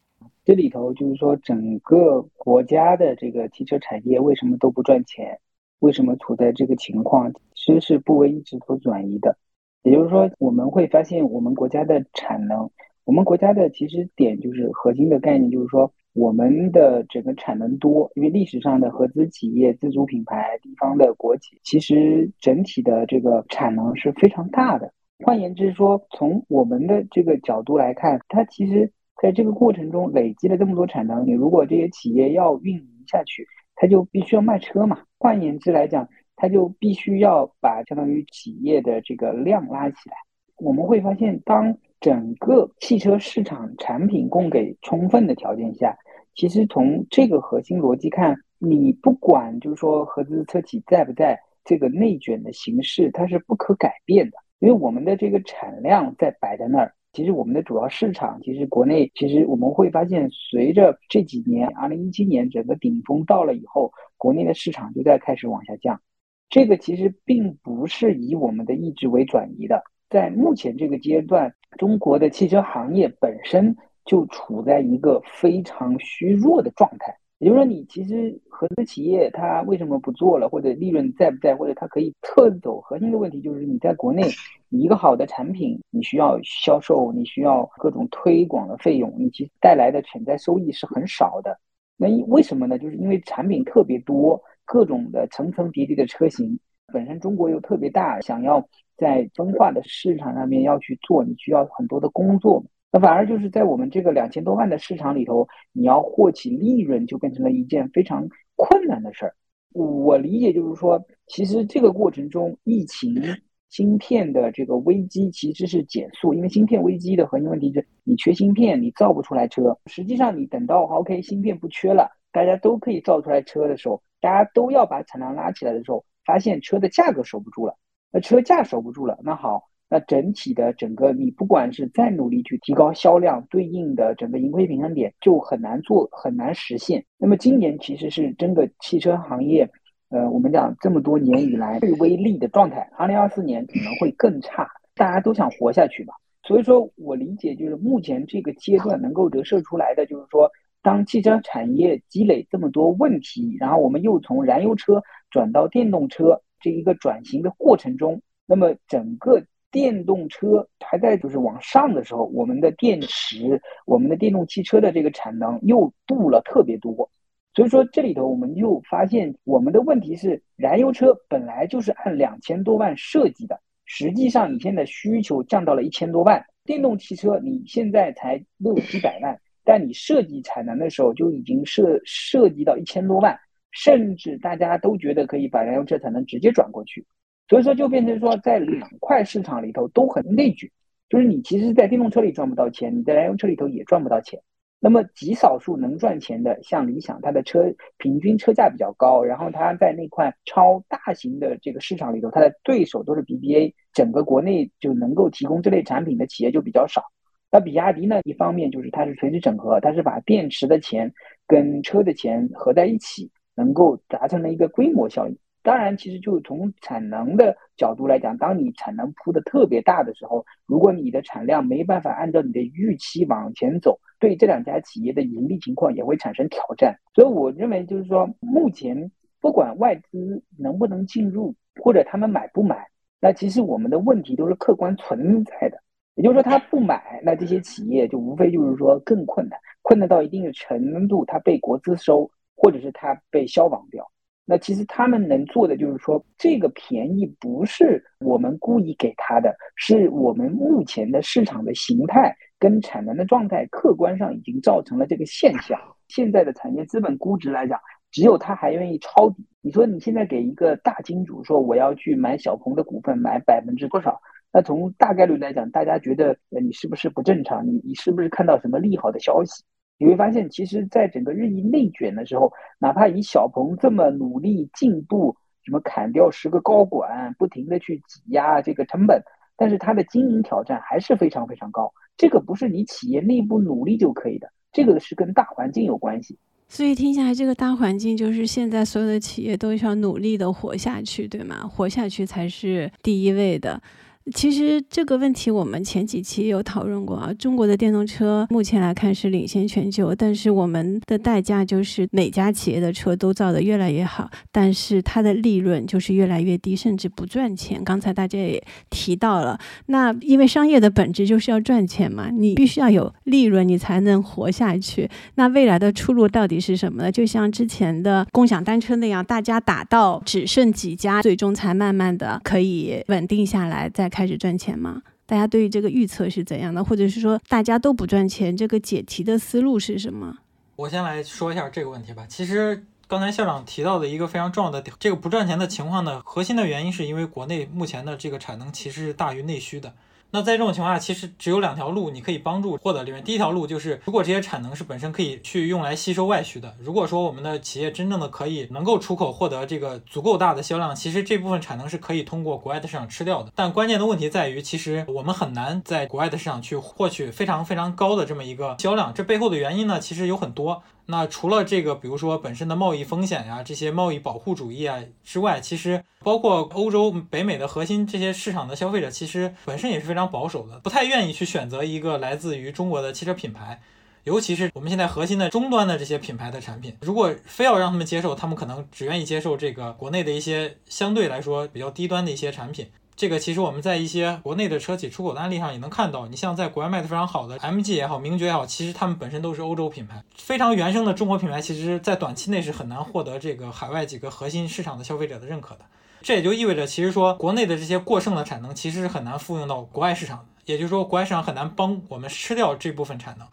这里头就是说，整个国家的这个汽车产业为什么都不赚钱？为什么处在这个情况？其实是不为一直所转移的。也就是说，我们会发现我们国家的产能，我们国家的其实点就是核心的概念，就是说。我们的整个产能多，因为历史上的合资企业、自主品牌、地方的国企，其实整体的这个产能是非常大的。换言之说，从我们的这个角度来看，它其实在这个过程中累积了这么多产能，你如果这些企业要运营下去，它就必须要卖车嘛。换言之来讲，它就必须要把相当于企业的这个量拉起来。我们会发现，当整个汽车市场产品供给充分的条件下，其实从这个核心逻辑看，你不管就是说合资车企在不在，这个内卷的形式它是不可改变的。因为我们的这个产量在摆在那儿。其实我们的主要市场，其实国内，其实我们会发现，随着这几年，二零一七年整个顶峰到了以后，国内的市场就在开始往下降。这个其实并不是以我们的意志为转移的。在目前这个阶段，中国的汽车行业本身就处在一个非常虚弱的状态。也就是说，你其实合资企业它为什么不做了，或者利润在不在，或者它可以撤走？核心的问题就是你在国内，你一个好的产品，你需要销售，你需要各种推广的费用，你其实带来的潜在收益是很少的。那为什么呢？就是因为产品特别多，各种的层层叠叠的车型，本身中国又特别大，想要在分化的市场上面要去做，你需要很多的工作。那反而就是在我们这个两千多万的市场里头，你要获取利润就变成了一件非常困难的事儿。我理解就是说，其实这个过程中，疫情芯片的这个危机其实是减速，因为芯片危机的核心问题是你缺芯片，你造不出来车。实际上，你等到 OK 芯片不缺了，大家都可以造出来车的时候，大家都要把产量拉起来的时候，发现车的价格守不住了。那车价守不住了，那好。那整体的整个，你不管是再努力去提高销量，对应的整个盈亏平衡点就很难做，很难实现。那么今年其实是整个汽车行业，呃，我们讲这么多年以来最微利的状态。二零二四年可能会更差，大家都想活下去嘛。所以说我理解，就是目前这个阶段能够折射出来的，就是说，当汽车产业积累这么多问题，然后我们又从燃油车转到电动车这一个转型的过程中，那么整个。电动车还在就是往上的时候，我们的电池、我们的电动汽车的这个产能又度了特别多，所以说这里头我们就发现我们的问题是，燃油车本来就是按两千多万设计的，实际上你现在需求降到了一千多万，电动汽车你现在才六七百万，但你设计产能的时候就已经设设计到一千多万，甚至大家都觉得可以把燃油车产能直接转过去。所以说，就变成说，在两块市场里头都很内卷，就是你其实，在电动车里赚不到钱，你在燃油车里头也赚不到钱。那么极少数能赚钱的，像理想，它的车平均车价比较高，然后它在那块超大型的这个市场里头，它的对手都是 BBA，整个国内就能够提供这类产品的企业就比较少。那比亚迪呢，一方面就是它是垂直整合，它是把电池的钱跟车的钱合在一起，能够达成了一个规模效应。当然，其实就从产能的角度来讲，当你产能铺的特别大的时候，如果你的产量没办法按照你的预期往前走，对这两家企业的盈利情况也会产生挑战。所以，我认为就是说，目前不管外资能不能进入，或者他们买不买，那其实我们的问题都是客观存在的。也就是说，他不买，那这些企业就无非就是说更困难，困难到一定的程度，它被国资收，或者是它被消亡掉。那其实他们能做的就是说，这个便宜不是我们故意给他的，是我们目前的市场的形态跟产能的状态，客观上已经造成了这个现象。现在的产业资本估值来讲，只有他还愿意抄底。你说你现在给一个大金主说我要去买小鹏的股份，买百分之多少？那从大概率来讲，大家觉得你是不是不正常？你你是不是看到什么利好的消息？你会发现，其实，在整个日益内卷的时候，哪怕以小鹏这么努力进步，什么砍掉十个高管，不停的去挤压这个成本，但是它的经营挑战还是非常非常高。这个不是你企业内部努力就可以的，这个是跟大环境有关系。所以听下来，这个大环境就是现在所有的企业都要努力的活下去，对吗？活下去才是第一位的。其实这个问题我们前几期有讨论过啊。中国的电动车目前来看是领先全球，但是我们的代价就是每家企业的车都造得越来越好，但是它的利润就是越来越低，甚至不赚钱。刚才大家也提到了，那因为商业的本质就是要赚钱嘛，你必须要有利润，你才能活下去。那未来的出路到底是什么呢？就像之前的共享单车那样，大家打到只剩几家，最终才慢慢的可以稳定下来，再开始赚钱吗？大家对于这个预测是怎样的？或者是说大家都不赚钱，这个解题的思路是什么？我先来说一下这个问题吧。其实刚才校长提到的一个非常重要的点这个不赚钱的情况呢，核心的原因是因为国内目前的这个产能其实是大于内需的。那在这种情况下，其实只有两条路你可以帮助获得利润。第一条路就是，如果这些产能是本身可以去用来吸收外需的，如果说我们的企业真正的可以能够出口获得这个足够大的销量，其实这部分产能是可以通过国外的市场吃掉的。但关键的问题在于，其实我们很难在国外的市场去获取非常非常高的这么一个销量。这背后的原因呢，其实有很多。那除了这个，比如说本身的贸易风险呀，这些贸易保护主义啊之外，其实包括欧洲、北美的核心这些市场的消费者，其实本身也是非常保守的，不太愿意去选择一个来自于中国的汽车品牌，尤其是我们现在核心的终端的这些品牌的产品，如果非要让他们接受，他们可能只愿意接受这个国内的一些相对来说比较低端的一些产品。这个其实我们在一些国内的车企出口的案例上也能看到，你像在国外卖的非常好的 MG 也好，名爵也好，其实他们本身都是欧洲品牌，非常原生的中国品牌，其实在短期内是很难获得这个海外几个核心市场的消费者的认可的。这也就意味着，其实说国内的这些过剩的产能，其实是很难复用到国外市场的，也就是说，国外市场很难帮我们吃掉这部分产能。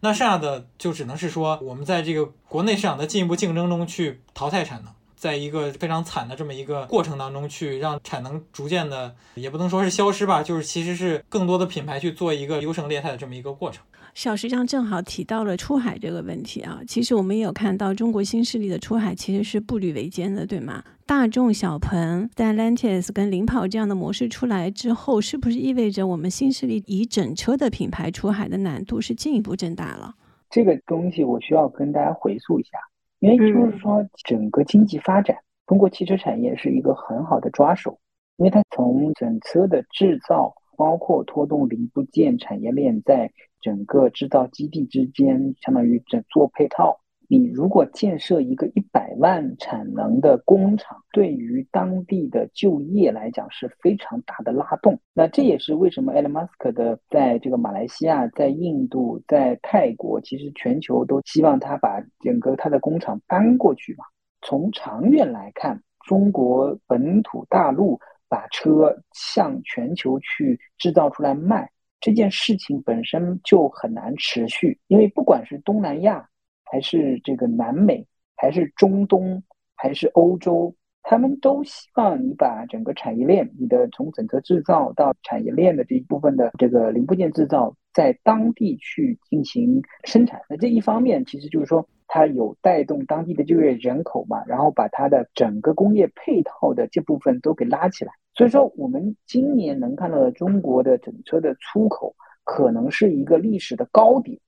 那剩下的就只能是说，我们在这个国内市场的进一步竞争中去淘汰产能。在一个非常惨的这么一个过程当中，去让产能逐渐的，也不能说是消失吧，就是其实是更多的品牌去做一个优胜劣汰的这么一个过程。小石上正好提到了出海这个问题啊，其实我们也有看到中国新势力的出海其实是步履维艰的，对吗？大众、小鹏、Stellantis 跟领跑这样的模式出来之后，是不是意味着我们新势力以整车的品牌出海的难度是进一步增大了？这个东西我需要跟大家回溯一下。因为就是说，整个经济发展，通过汽车产业是一个很好的抓手，因为它从整车的制造，包括拖动零部件产业链，在整个制造基地之间，相当于整做配套。你如果建设一个一百万产能的工厂，对于当地的就业来讲是非常大的拉动。那这也是为什么 Elon Musk 的在这个马来西亚、在印度、在泰国，其实全球都希望他把整个他的工厂搬过去嘛。从长远来看，中国本土大陆把车向全球去制造出来卖，这件事情本身就很难持续，因为不管是东南亚。还是这个南美，还是中东，还是欧洲，他们都希望你把整个产业链，你的从整个制造到产业链的这一部分的这个零部件制造，在当地去进行生产。那这一方面，其实就是说它有带动当地的就业人口嘛，然后把它的整个工业配套的这部分都给拉起来。所以说，我们今年能看到的中国的整车的出口，可能是一个历史的高点。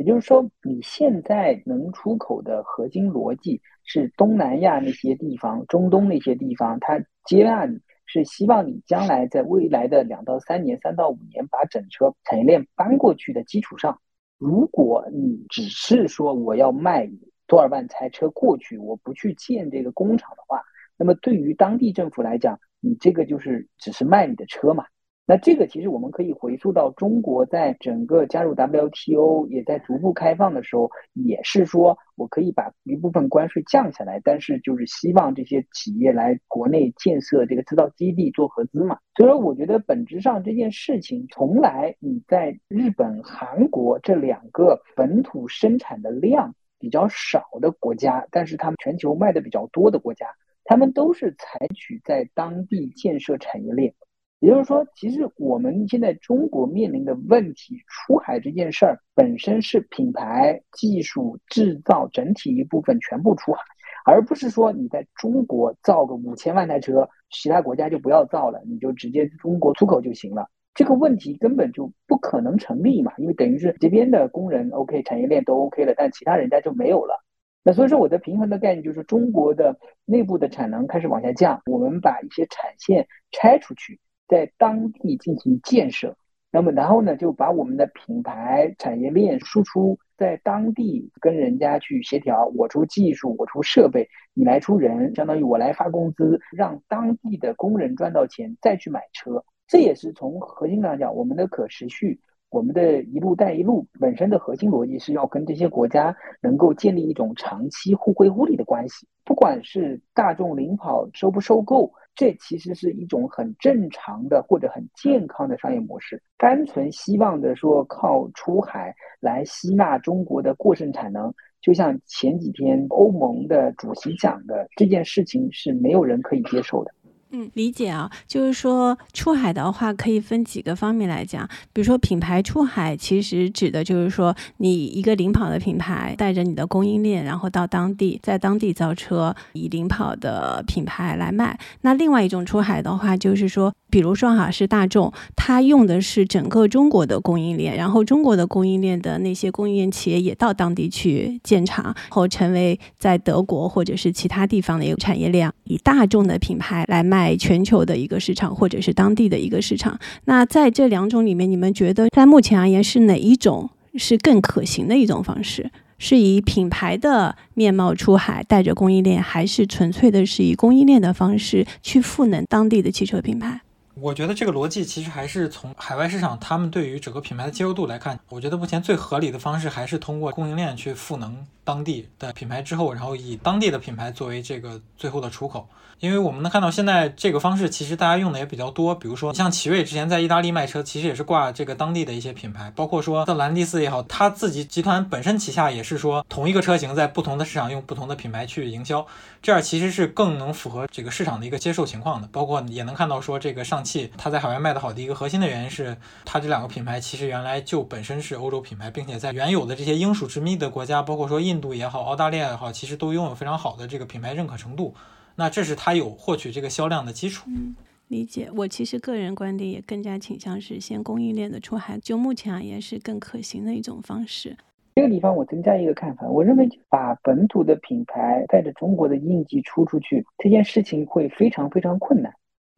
也就是说，你现在能出口的核心逻辑是东南亚那些地方、中东那些地方，它接纳你是希望你将来在未来的两到三年、三到五年把整车产业链搬过去的基础上，如果你只是说我要卖多少万台车过去，我不去建这个工厂的话，那么对于当地政府来讲，你这个就是只是卖你的车嘛。那这个其实我们可以回溯到中国在整个加入 WTO 也在逐步开放的时候，也是说我可以把一部分关税降下来，但是就是希望这些企业来国内建设这个制造基地做合资嘛。所以说，我觉得本质上这件事情从来你在日本、韩国这两个本土生产的量比较少的国家，但是他们全球卖的比较多的国家，他们都是采取在当地建设产业链。也就是说，其实我们现在中国面临的问题，出海这件事儿本身是品牌、技术、制造整体一部分全部出海，而不是说你在中国造个五千万台车，其他国家就不要造了，你就直接中国出口就行了。这个问题根本就不可能成立嘛，因为等于是这边的工人 OK，产业链都 OK 了，但其他人家就没有了。那所以说，我的平衡的概念就是中国的内部的产能开始往下降，我们把一些产线拆出去。在当地进行建设，那么然后呢，就把我们的品牌产业链输出在当地，跟人家去协调，我出技术，我出设备，你来出人，相当于我来发工资，让当地的工人赚到钱，再去买车。这也是从核心上讲，我们的可持续，我们的一路带一路本身的核心逻辑是要跟这些国家能够建立一种长期互惠互利的关系。不管是大众领跑收不收购。这其实是一种很正常的或者很健康的商业模式。单纯希望的说靠出海来吸纳中国的过剩产能，就像前几天欧盟的主席讲的，这件事情是没有人可以接受的。嗯，理解啊，就是说出海的话可以分几个方面来讲，比如说品牌出海，其实指的就是说你一个领跑的品牌带着你的供应链，然后到当地，在当地造车，以领跑的品牌来卖。那另外一种出海的话，就是说，比如说哈是大众，它用的是整个中国的供应链，然后中国的供应链的那些供应链企业也到当地去建厂，后成为在德国或者是其他地方的一个产业链，以大众的品牌来卖。全球的一个市场，或者是当地的一个市场，那在这两种里面，你们觉得在目前而言是哪一种是更可行的一种方式？是以品牌的面貌出海，带着供应链，还是纯粹的是以供应链的方式去赋能当地的汽车品牌？我觉得这个逻辑其实还是从海外市场，他们对于整个品牌的接受度来看，我觉得目前最合理的方式还是通过供应链去赋能当地的品牌之后，然后以当地的品牌作为这个最后的出口。因为我们能看到，现在这个方式其实大家用的也比较多。比如说，像奇瑞之前在意大利卖车，其实也是挂这个当地的一些品牌，包括说像兰蒂斯也好，他自己集团本身旗下也是说同一个车型在不同的市场用不同的品牌去营销，这样其实是更能符合这个市场的一个接受情况的。包括也能看到说，这个上汽汽它在海外卖的好的一个核心的原因是，它这两个品牌其实原来就本身是欧洲品牌，并且在原有的这些英属殖民的国家，包括说印度也好、澳大利亚也好，其实都拥有非常好的这个品牌认可程度。那这是它有获取这个销量的基础。嗯，理解。我其实个人观点也更加倾向是先供应链的出海，就目前而言是更可行的一种方式。这个地方我增加一个看法，我认为把本土的品牌带着中国的印记出出去，这件事情会非常非常困难，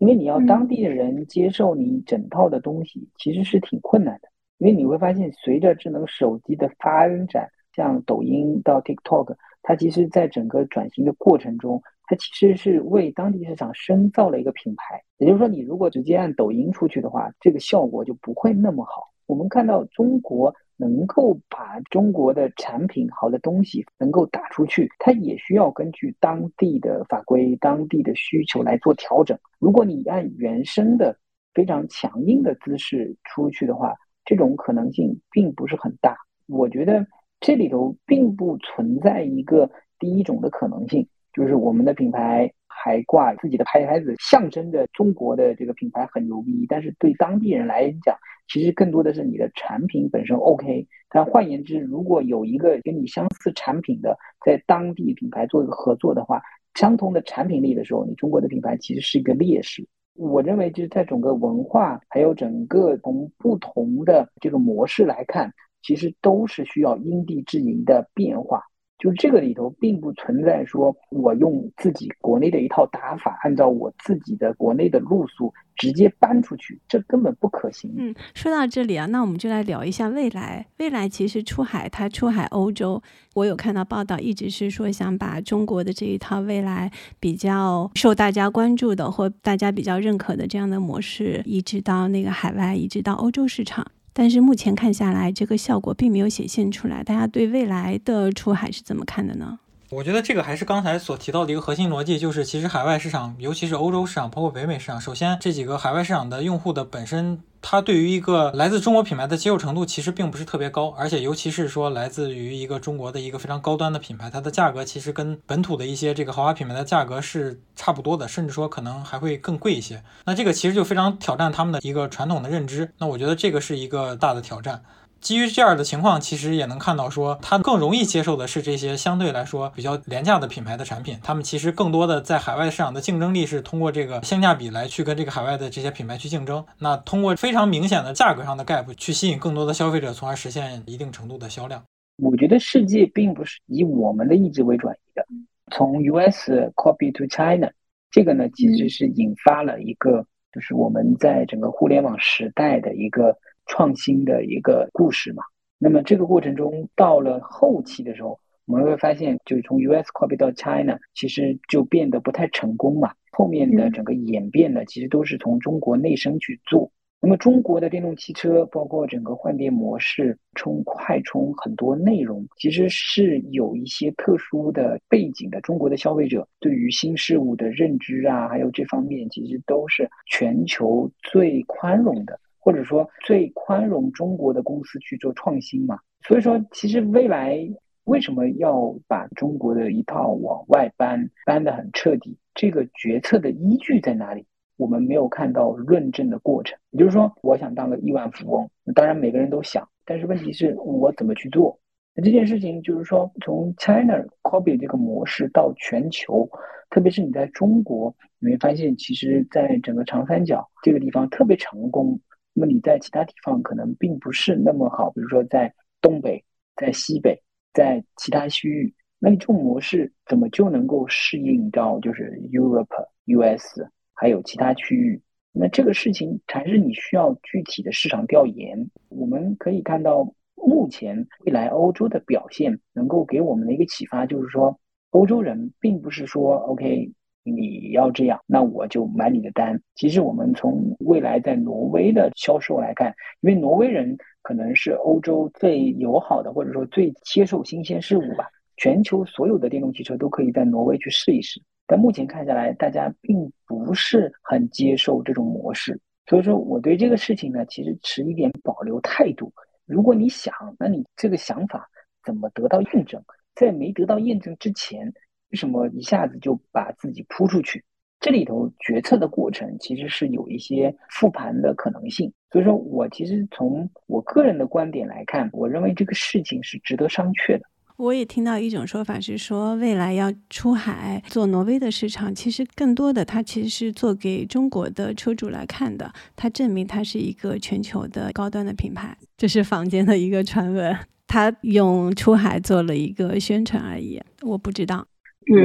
因为你要当地的人接受你整套的东西，其实是挺困难的。因为你会发现，随着智能手机的发展，像抖音到 TikTok，它其实在整个转型的过程中。它其实是为当地市场深造了一个品牌，也就是说，你如果直接按抖音出去的话，这个效果就不会那么好。我们看到中国能够把中国的产品、好的东西能够打出去，它也需要根据当地的法规、当地的需求来做调整。如果你按原生的非常强硬的姿势出去的话，这种可能性并不是很大。我觉得这里头并不存在一个第一种的可能性。就是我们的品牌还挂自己的牌牌子，象征着中国的这个品牌很牛逼。但是对当地人来讲，其实更多的是你的产品本身 OK。但换言之，如果有一个跟你相似产品的在当地品牌做一个合作的话，相同的产品力的时候，你中国的品牌其实是一个劣势。我认为就是在整个文化还有整个从不同的这个模式来看，其实都是需要因地制宜的变化。就是这个里头并不存在说我用自己国内的一套打法，按照我自己的国内的路数直接搬出去，这根本不可行。嗯，说到这里啊，那我们就来聊一下未来。未来其实出海，它出海欧洲，我有看到报道，一直是说想把中国的这一套未来比较受大家关注的或大家比较认可的这样的模式，移植到那个海外，移植到欧洲市场。但是目前看下来，这个效果并没有显现出来。大家对未来的出海是怎么看的呢？我觉得这个还是刚才所提到的一个核心逻辑，就是其实海外市场，尤其是欧洲市场，包括北美市场，首先这几个海外市场的用户的本身。它对于一个来自中国品牌的接受程度其实并不是特别高，而且尤其是说来自于一个中国的一个非常高端的品牌，它的价格其实跟本土的一些这个豪华品牌的价格是差不多的，甚至说可能还会更贵一些。那这个其实就非常挑战他们的一个传统的认知。那我觉得这个是一个大的挑战。基于这样的情况，其实也能看到，说它更容易接受的是这些相对来说比较廉价的品牌的产品。他们其实更多的在海外市场的竞争力是通过这个性价比来去跟这个海外的这些品牌去竞争。那通过非常明显的价格上的 gap 去吸引更多的消费者，从而实现一定程度的销量。我觉得世界并不是以我们的意志为转移的。从 US copy to China，这个呢其实是引发了一个，就是我们在整个互联网时代的一个。创新的一个故事嘛，那么这个过程中到了后期的时候，我们会发现，就是从 US copy 到 China，其实就变得不太成功嘛。后面的整个演变呢，其实都是从中国内生去做。那么中国的电动汽车，包括整个换电模式、充快充很多内容，其实是有一些特殊的背景的。中国的消费者对于新事物的认知啊，还有这方面，其实都是全球最宽容的。或者说最宽容中国的公司去做创新嘛，所以说其实未来为什么要把中国的一套往外搬，搬得很彻底？这个决策的依据在哪里？我们没有看到论证的过程。也就是说，我想当个亿万富翁，当然每个人都想，但是问题是我怎么去做？那这件事情就是说，从 China copy 这个模式到全球，特别是你在中国，你会发现，其实在整个长三角这个地方特别成功。那么你在其他地方可能并不是那么好，比如说在东北、在西北、在其他区域，那你这种模式怎么就能够适应到就是 Europe、US 还有其他区域？那这个事情还是你需要具体的市场调研。我们可以看到。目前未来欧洲的表现能够给我们的一个启发，就是说，欧洲人并不是说 OK，你要这样，那我就买你的单。其实我们从未来在挪威的销售来看，因为挪威人可能是欧洲最友好的，或者说最接受新鲜事物吧。全球所有的电动汽车都可以在挪威去试一试，但目前看下来，大家并不是很接受这种模式。所以说，我对这个事情呢，其实持一点保留态度。如果你想，那你这个想法怎么得到验证？在没得到验证之前，为什么一下子就把自己扑出去？这里头决策的过程其实是有一些复盘的可能性。所以说我其实从我个人的观点来看，我认为这个事情是值得商榷的。我也听到一种说法是说，未来要出海做挪威的市场，其实更多的它其实是做给中国的车主来看的，它证明它是一个全球的高端的品牌，这是坊间的一个传闻，它用出海做了一个宣传而已，我不知道。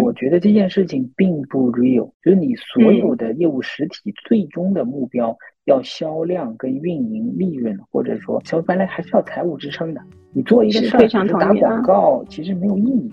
我觉得这件事情并不 real，就是你所有的业务实体最终的目标要销量跟运营利润，或者说说白了还是要财务支撑的。你做一个事儿是打广告，其实没有意义。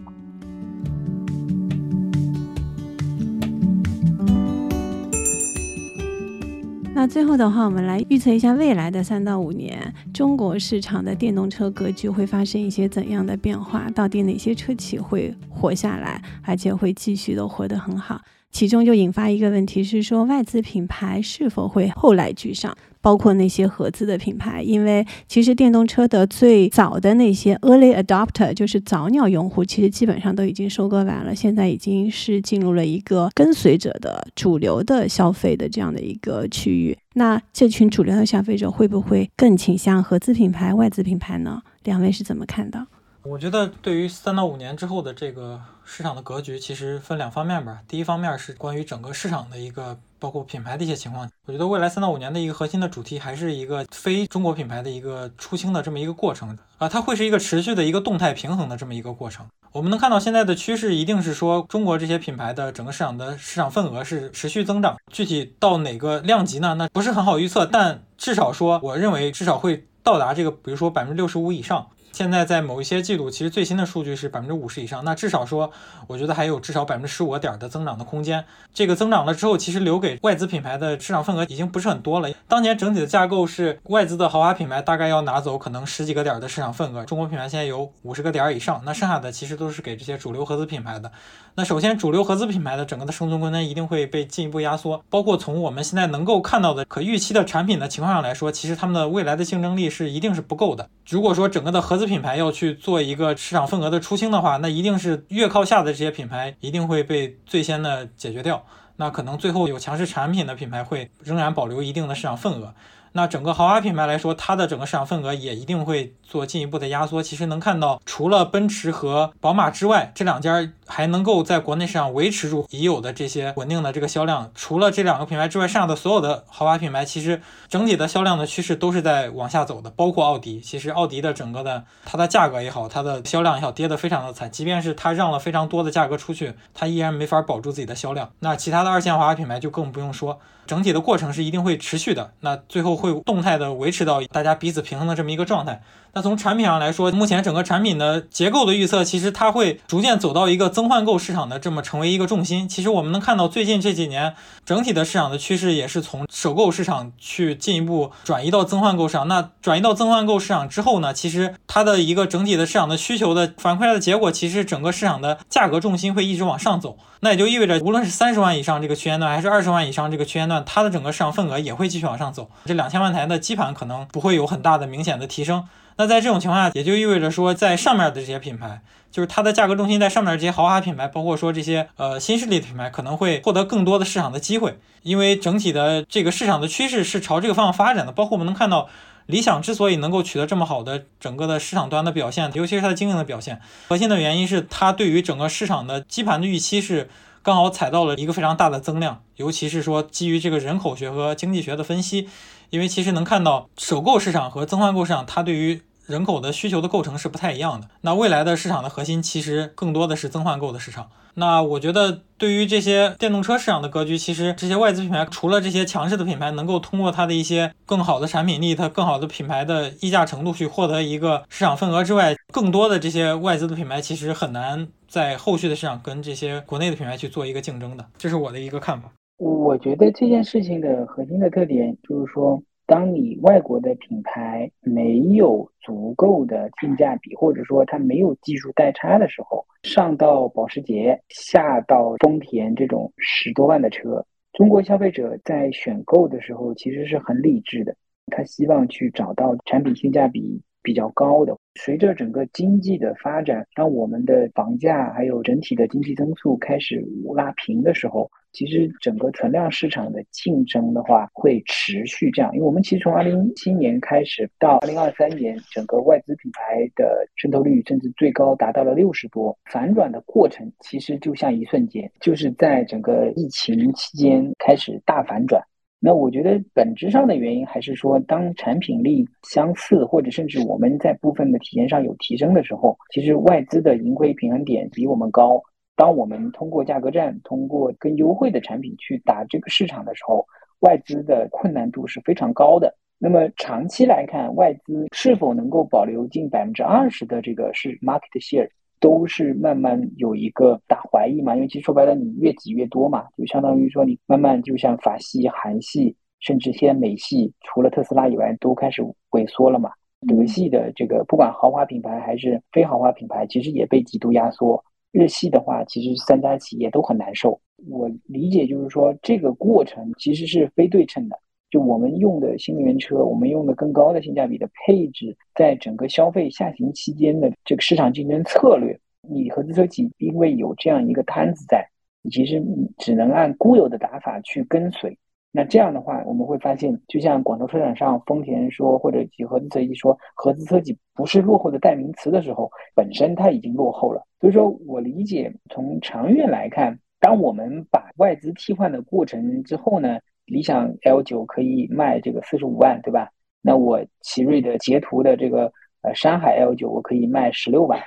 那最后的话，我们来预测一下未来的三到五年，中国市场的电动车格局会发生一些怎样的变化？到底哪些车企会活下来，而且会继续的活得很好？其中就引发一个问题是说，外资品牌是否会后来居上？包括那些合资的品牌，因为其实电动车的最早的那些 early adopter 就是早鸟用户，其实基本上都已经收割完了，现在已经是进入了一个跟随者的主流的消费的这样的一个区域。那这群主流的消费者会不会更倾向合资品牌、外资品牌呢？两位是怎么看的？我觉得对于三到五年之后的这个市场的格局，其实分两方面吧。第一方面是关于整个市场的一个。包括品牌的一些情况，我觉得未来三到五年的一个核心的主题还是一个非中国品牌的一个出清的这么一个过程啊，它会是一个持续的一个动态平衡的这么一个过程。我们能看到现在的趋势一定是说，中国这些品牌的整个市场的市场份额是持续增长，具体到哪个量级呢？那不是很好预测，但至少说，我认为至少会到达这个，比如说百分之六十五以上。现在在某一些季度，其实最新的数据是百分之五十以上，那至少说，我觉得还有至少百分之十五个点的增长的空间。这个增长了之后，其实留给外资品牌的市场份额已经不是很多了。当年整体的架构是外资的豪华品牌大概要拿走可能十几个点的市场份额，中国品牌现在有五十个点以上，那剩下的其实都是给这些主流合资品牌的。那首先，主流合资品牌的整个的生存空间一定会被进一步压缩，包括从我们现在能够看到的可预期的产品的情况上来说，其实他们的未来的竞争力是一定是不够的。如果说整个的合资品牌要去做一个市场份额的出清的话，那一定是越靠下的这些品牌一定会被最先的解决掉。那可能最后有强势产品的品牌会仍然保留一定的市场份额。那整个豪华品牌来说，它的整个市场份额也一定会做进一步的压缩。其实能看到，除了奔驰和宝马之外，这两家还能够在国内市场维持住已有的这些稳定的这个销量。除了这两个品牌之外，剩下的所有的豪华品牌，其实整体的销量的趋势都是在往下走的。包括奥迪，其实奥迪的整个的它的价格也好，它的销量也好，跌得非常的惨。即便是它让了非常多的价格出去，它依然没法保住自己的销量。那其他的二线豪华品牌就更不用说。整体的过程是一定会持续的，那最后会动态的维持到大家彼此平衡的这么一个状态。那从产品上来说，目前整个产品的结构的预测，其实它会逐渐走到一个增换购市场的这么成为一个重心。其实我们能看到，最近这几年整体的市场的趋势也是从首购市场去进一步转移到增换购市场。那转移到增换购市场之后呢，其实它的一个整体的市场的需求的反馈的结果，其实整个市场的价格重心会一直往上走。那也就意味着，无论是三十万以上这个区间段，还是二十万以上这个区间段，它的整个市场份额也会继续往上走。这两千万台的基盘可能不会有很大的明显的提升。那在这种情况下，也就意味着说，在上面的这些品牌，就是它的价格中心在上面这些豪华品牌，包括说这些呃新势力的品牌，可能会获得更多的市场的机会，因为整体的这个市场的趋势是朝这个方向发展的。包括我们能看到，理想之所以能够取得这么好的整个的市场端的表现，尤其是它的经营的表现，核心的原因是它对于整个市场的基盘的预期是刚好踩到了一个非常大的增量，尤其是说基于这个人口学和经济学的分析。因为其实能看到首购市场和增换购市场，它对于人口的需求的构成是不太一样的。那未来的市场的核心其实更多的是增换购的市场。那我觉得对于这些电动车市场的格局，其实这些外资品牌除了这些强势的品牌能够通过它的一些更好的产品力、它更好的品牌的溢价程度去获得一个市场份额之外，更多的这些外资的品牌其实很难在后续的市场跟这些国内的品牌去做一个竞争的。这是我的一个看法。我觉得这件事情的核心的特点就是说，当你外国的品牌没有足够的性价比，或者说它没有技术代差的时候，上到保时捷，下到丰田这种十多万的车，中国消费者在选购的时候其实是很理智的，他希望去找到产品性价比比较高的。随着整个经济的发展，当我们的房价还有整体的经济增速开始拉平的时候。其实整个存量市场的竞争的话会持续这样，因为我们其实从二零一七年开始到二零二三年，整个外资品牌的渗透率甚至最高达到了六十多，反转的过程其实就像一瞬间，就是在整个疫情期间开始大反转。那我觉得本质上的原因还是说，当产品力相似，或者甚至我们在部分的体验上有提升的时候，其实外资的盈亏平衡点比我们高。当我们通过价格战，通过更优惠的产品去打这个市场的时候，外资的困难度是非常高的。那么长期来看，外资是否能够保留近百分之二十的这个是 market share，都是慢慢有一个打怀疑嘛？因为其实说白了，你越挤越多嘛，就相当于说你慢慢就像法系、韩系，甚至现在美系，除了特斯拉以外，都开始萎缩了嘛。德系的这个不管豪华品牌还是非豪华品牌，其实也被极度压缩。日系的话，其实三家企业都很难受。我理解就是说，这个过程其实是非对称的。就我们用的新能源车，我们用的更高的性价比的配置，在整个消费下行期间的这个市场竞争策略，你合资车企因为有这样一个摊子在，你其实只能按固有的打法去跟随。那这样的话，我们会发现，就像广州车展上丰田说，或者几合资车企说，合资车企不是落后的代名词的时候，本身它已经落后了。所以说我理解，从长远来看，当我们把外资替换的过程之后呢，理想 L 九可以卖这个四十五万，对吧？那我奇瑞的捷途的这个呃山海 L 九，我可以卖十六万。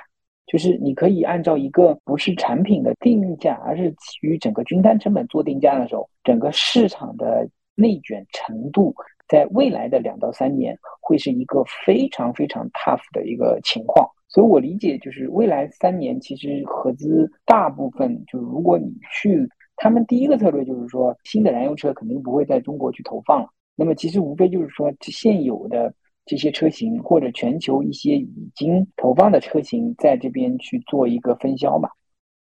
就是你可以按照一个不是产品的定价，而是基于整个均摊成本做定价的时候，整个市场的内卷程度，在未来的两到三年会是一个非常非常 tough 的一个情况。所以我理解，就是未来三年其实合资大部分，就是如果你去，他们第一个策略就是说，新的燃油车肯定不会在中国去投放了。那么其实无非就是说，现有的。这些车型或者全球一些已经投放的车型，在这边去做一个分销嘛，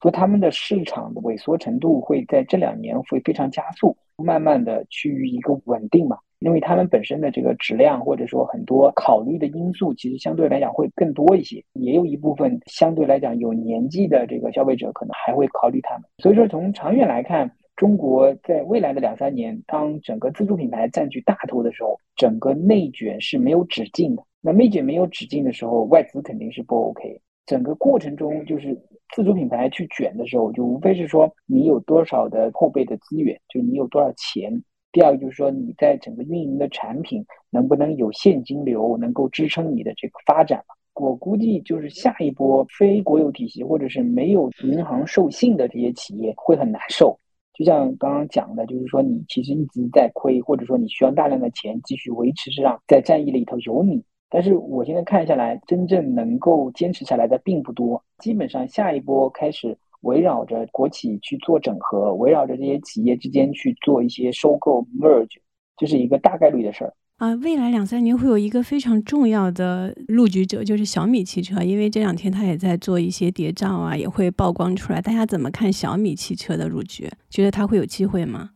所以他们的市场的萎缩程度会在这两年会非常加速，慢慢的趋于一个稳定嘛，因为他们本身的这个质量或者说很多考虑的因素，其实相对来讲会更多一些，也有一部分相对来讲有年纪的这个消费者可能还会考虑他们，所以说从长远来看。中国在未来的两三年，当整个自主品牌占据大头的时候，整个内卷是没有止境的。那内卷没有止境的时候，外资肯定是不 OK。整个过程中，就是自主品牌去卷的时候，就无非是说你有多少的后备的资源，就你有多少钱。第二个就是说你在整个运营的产品能不能有现金流，能够支撑你的这个发展我估计就是下一波非国有体系或者是没有银行授信的这些企业会很难受。就像刚刚讲的，就是说你其实一直在亏，或者说你需要大量的钱继续维持市场，在战役里头有你。但是我现在看下来，真正能够坚持下来的并不多。基本上下一波开始围绕着国企去做整合，围绕着这些企业之间去做一些收购 merge，这是一个大概率的事儿。啊，未来两三年会有一个非常重要的入局者，就是小米汽车，因为这两天他也在做一些谍照啊，也会曝光出来。大家怎么看小米汽车的入局？觉得它会有机会吗？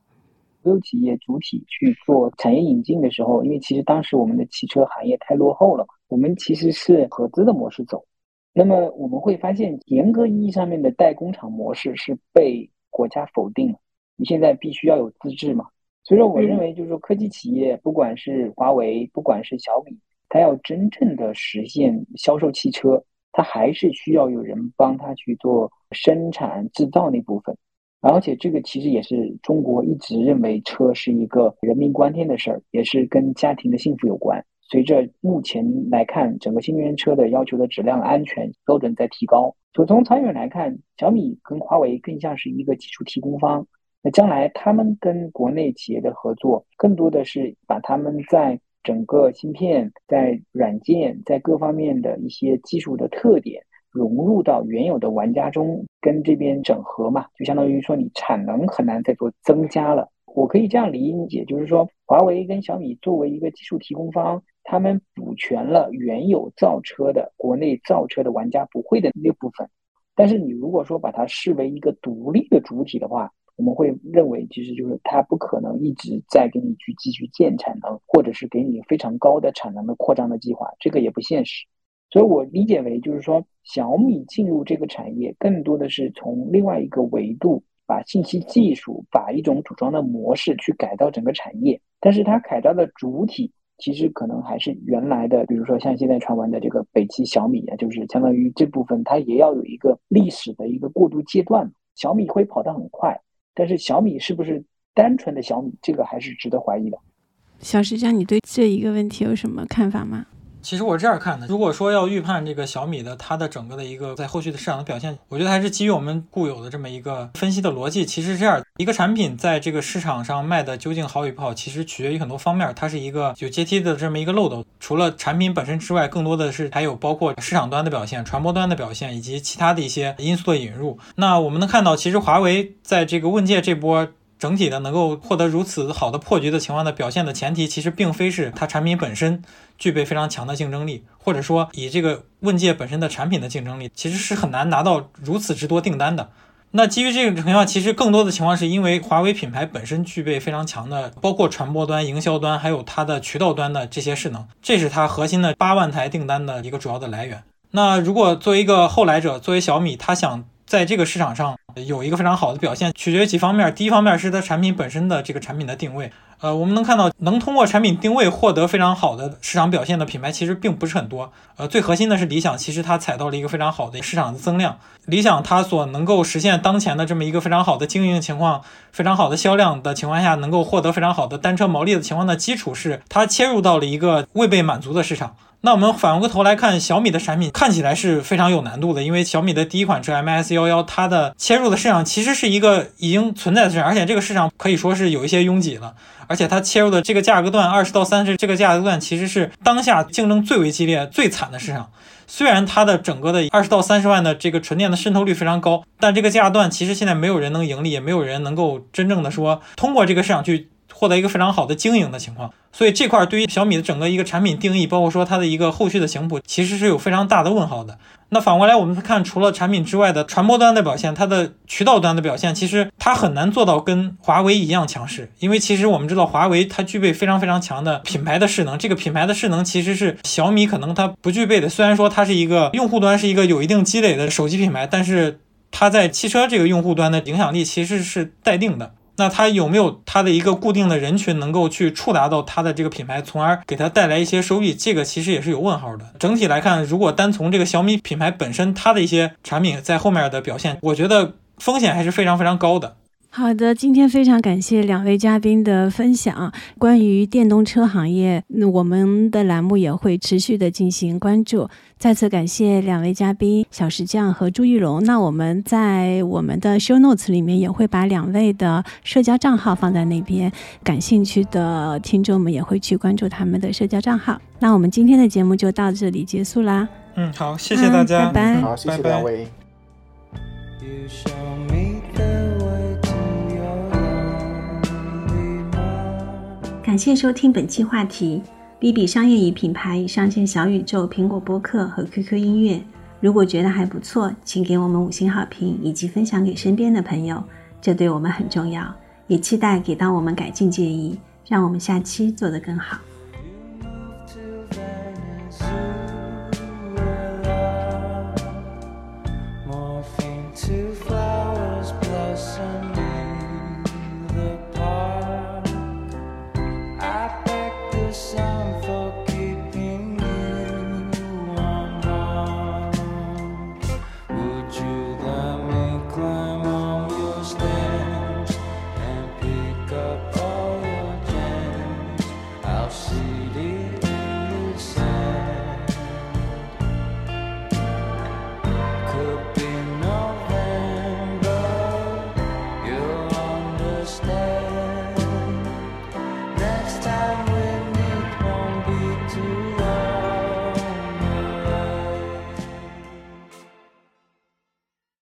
国有企业主体去做产业引进的时候，因为其实当时我们的汽车行业太落后了，我们其实是合资的模式走。那么我们会发现，严格意义上面的代工厂模式是被国家否定了。你现在必须要有资质嘛？所以说，我认为就是说，科技企业，不管是华为，不管是小米，它要真正的实现销售汽车，它还是需要有人帮它去做生产制造那部分。而且，这个其实也是中国一直认为车是一个人命关天的事儿，也是跟家庭的幸福有关。随着目前来看，整个新能源车的要求的质量、安全标准在提高，就从长远来看，小米跟华为更像是一个技术提供方。那将来他们跟国内企业的合作，更多的是把他们在整个芯片、在软件、在各方面的一些技术的特点融入到原有的玩家中，跟这边整合嘛，就相当于说你产能很难再做增加了。我可以这样理解，就是说华为跟小米作为一个技术提供方，他们补全了原有造车的国内造车的玩家不会的那部分。但是你如果说把它视为一个独立的主体的话，我们会认为，其实就是它不可能一直在给你去继续建产能，或者是给你非常高的产能的扩张的计划，这个也不现实。所以我理解为，就是说小米进入这个产业，更多的是从另外一个维度，把信息技术、把一种组装的模式去改造整个产业。但是它改造的主体，其实可能还是原来的，比如说像现在传闻的这个北汽小米啊，就是相当于这部分它也要有一个历史的一个过渡阶段。小米会跑得很快。但是小米是不是单纯的小米？这个还是值得怀疑的。小石匠，你对这一个问题有什么看法吗？其实我是这样看的，如果说要预判这个小米的它的整个的一个在后续的市场的表现，我觉得还是基于我们固有的这么一个分析的逻辑。其实是这样一个产品在这个市场上卖的究竟好与不好，其实取决于很多方面。它是一个有阶梯的这么一个漏斗，除了产品本身之外，更多的是还有包括市场端的表现、传播端的表现以及其他的一些因素的引入。那我们能看到，其实华为在这个问界这波。整体的能够获得如此好的破局的情况的表现的前提，其实并非是它产品本身具备非常强的竞争力，或者说以这个问界本身的产品的竞争力，其实是很难拿到如此之多订单的。那基于这个情况，其实更多的情况是因为华为品牌本身具备非常强的，包括传播端、营销端，还有它的渠道端的这些势能，这是它核心的八万台订单的一个主要的来源。那如果作为一个后来者，作为小米，它想。在这个市场上有一个非常好的表现，取决于几方面。第一方面是它产品本身的这个产品的定位。呃，我们能看到能通过产品定位获得非常好的市场表现的品牌其实并不是很多。呃，最核心的是理想，其实它踩到了一个非常好的市场的增量。理想它所能够实现当前的这么一个非常好的经营情况、非常好的销量的情况下，能够获得非常好的单车毛利的情况的基础是它切入到了一个未被满足的市场。那我们反过头来看小米的产品，看起来是非常有难度的，因为小米的第一款车 MS 幺幺，它的切入的市场其实是一个已经存在的市场，而且这个市场可以说是有一些拥挤了，而且它切入的这个价格段二十到三十这个价格段，其实是当下竞争最为激烈、最惨的市场。虽然它的整个的二十到三十万的这个纯电的渗透率非常高，但这个价段其实现在没有人能盈利，也没有人能够真正的说通过这个市场去。获得一个非常好的经营的情况，所以这块对于小米的整个一个产品定义，包括说它的一个后续的行谱，其实是有非常大的问号的。那反过来，我们看除了产品之外的传播端的表现，它的渠道端的表现，其实它很难做到跟华为一样强势，因为其实我们知道华为它具备非常非常强的品牌的势能，这个品牌的势能其实是小米可能它不具备的。虽然说它是一个用户端是一个有一定积累的手机品牌，但是它在汽车这个用户端的影响力其实是待定的。那它有没有它的一个固定的人群能够去触达到它的这个品牌，从而给它带来一些收益？这个其实也是有问号的。整体来看，如果单从这个小米品牌本身它的一些产品在后面的表现，我觉得风险还是非常非常高的。好的，今天非常感谢两位嘉宾的分享。关于电动车行业，那我们的栏目也会持续的进行关注。再次感谢两位嘉宾小石匠和朱玉龙。那我们在我们的 show notes 里面也会把两位的社交账号放在那边，感兴趣的听众们也会去关注他们的社交账号。那我们今天的节目就到这里结束啦。嗯，好，谢谢大家，拜拜。好，谢谢两位。You show 感谢收听本期话题。B B 商业与品牌已上线小宇宙、苹果播客和 QQ 音乐。如果觉得还不错，请给我们五星好评以及分享给身边的朋友，这对我们很重要。也期待给到我们改进建议，让我们下期做得更好。you move to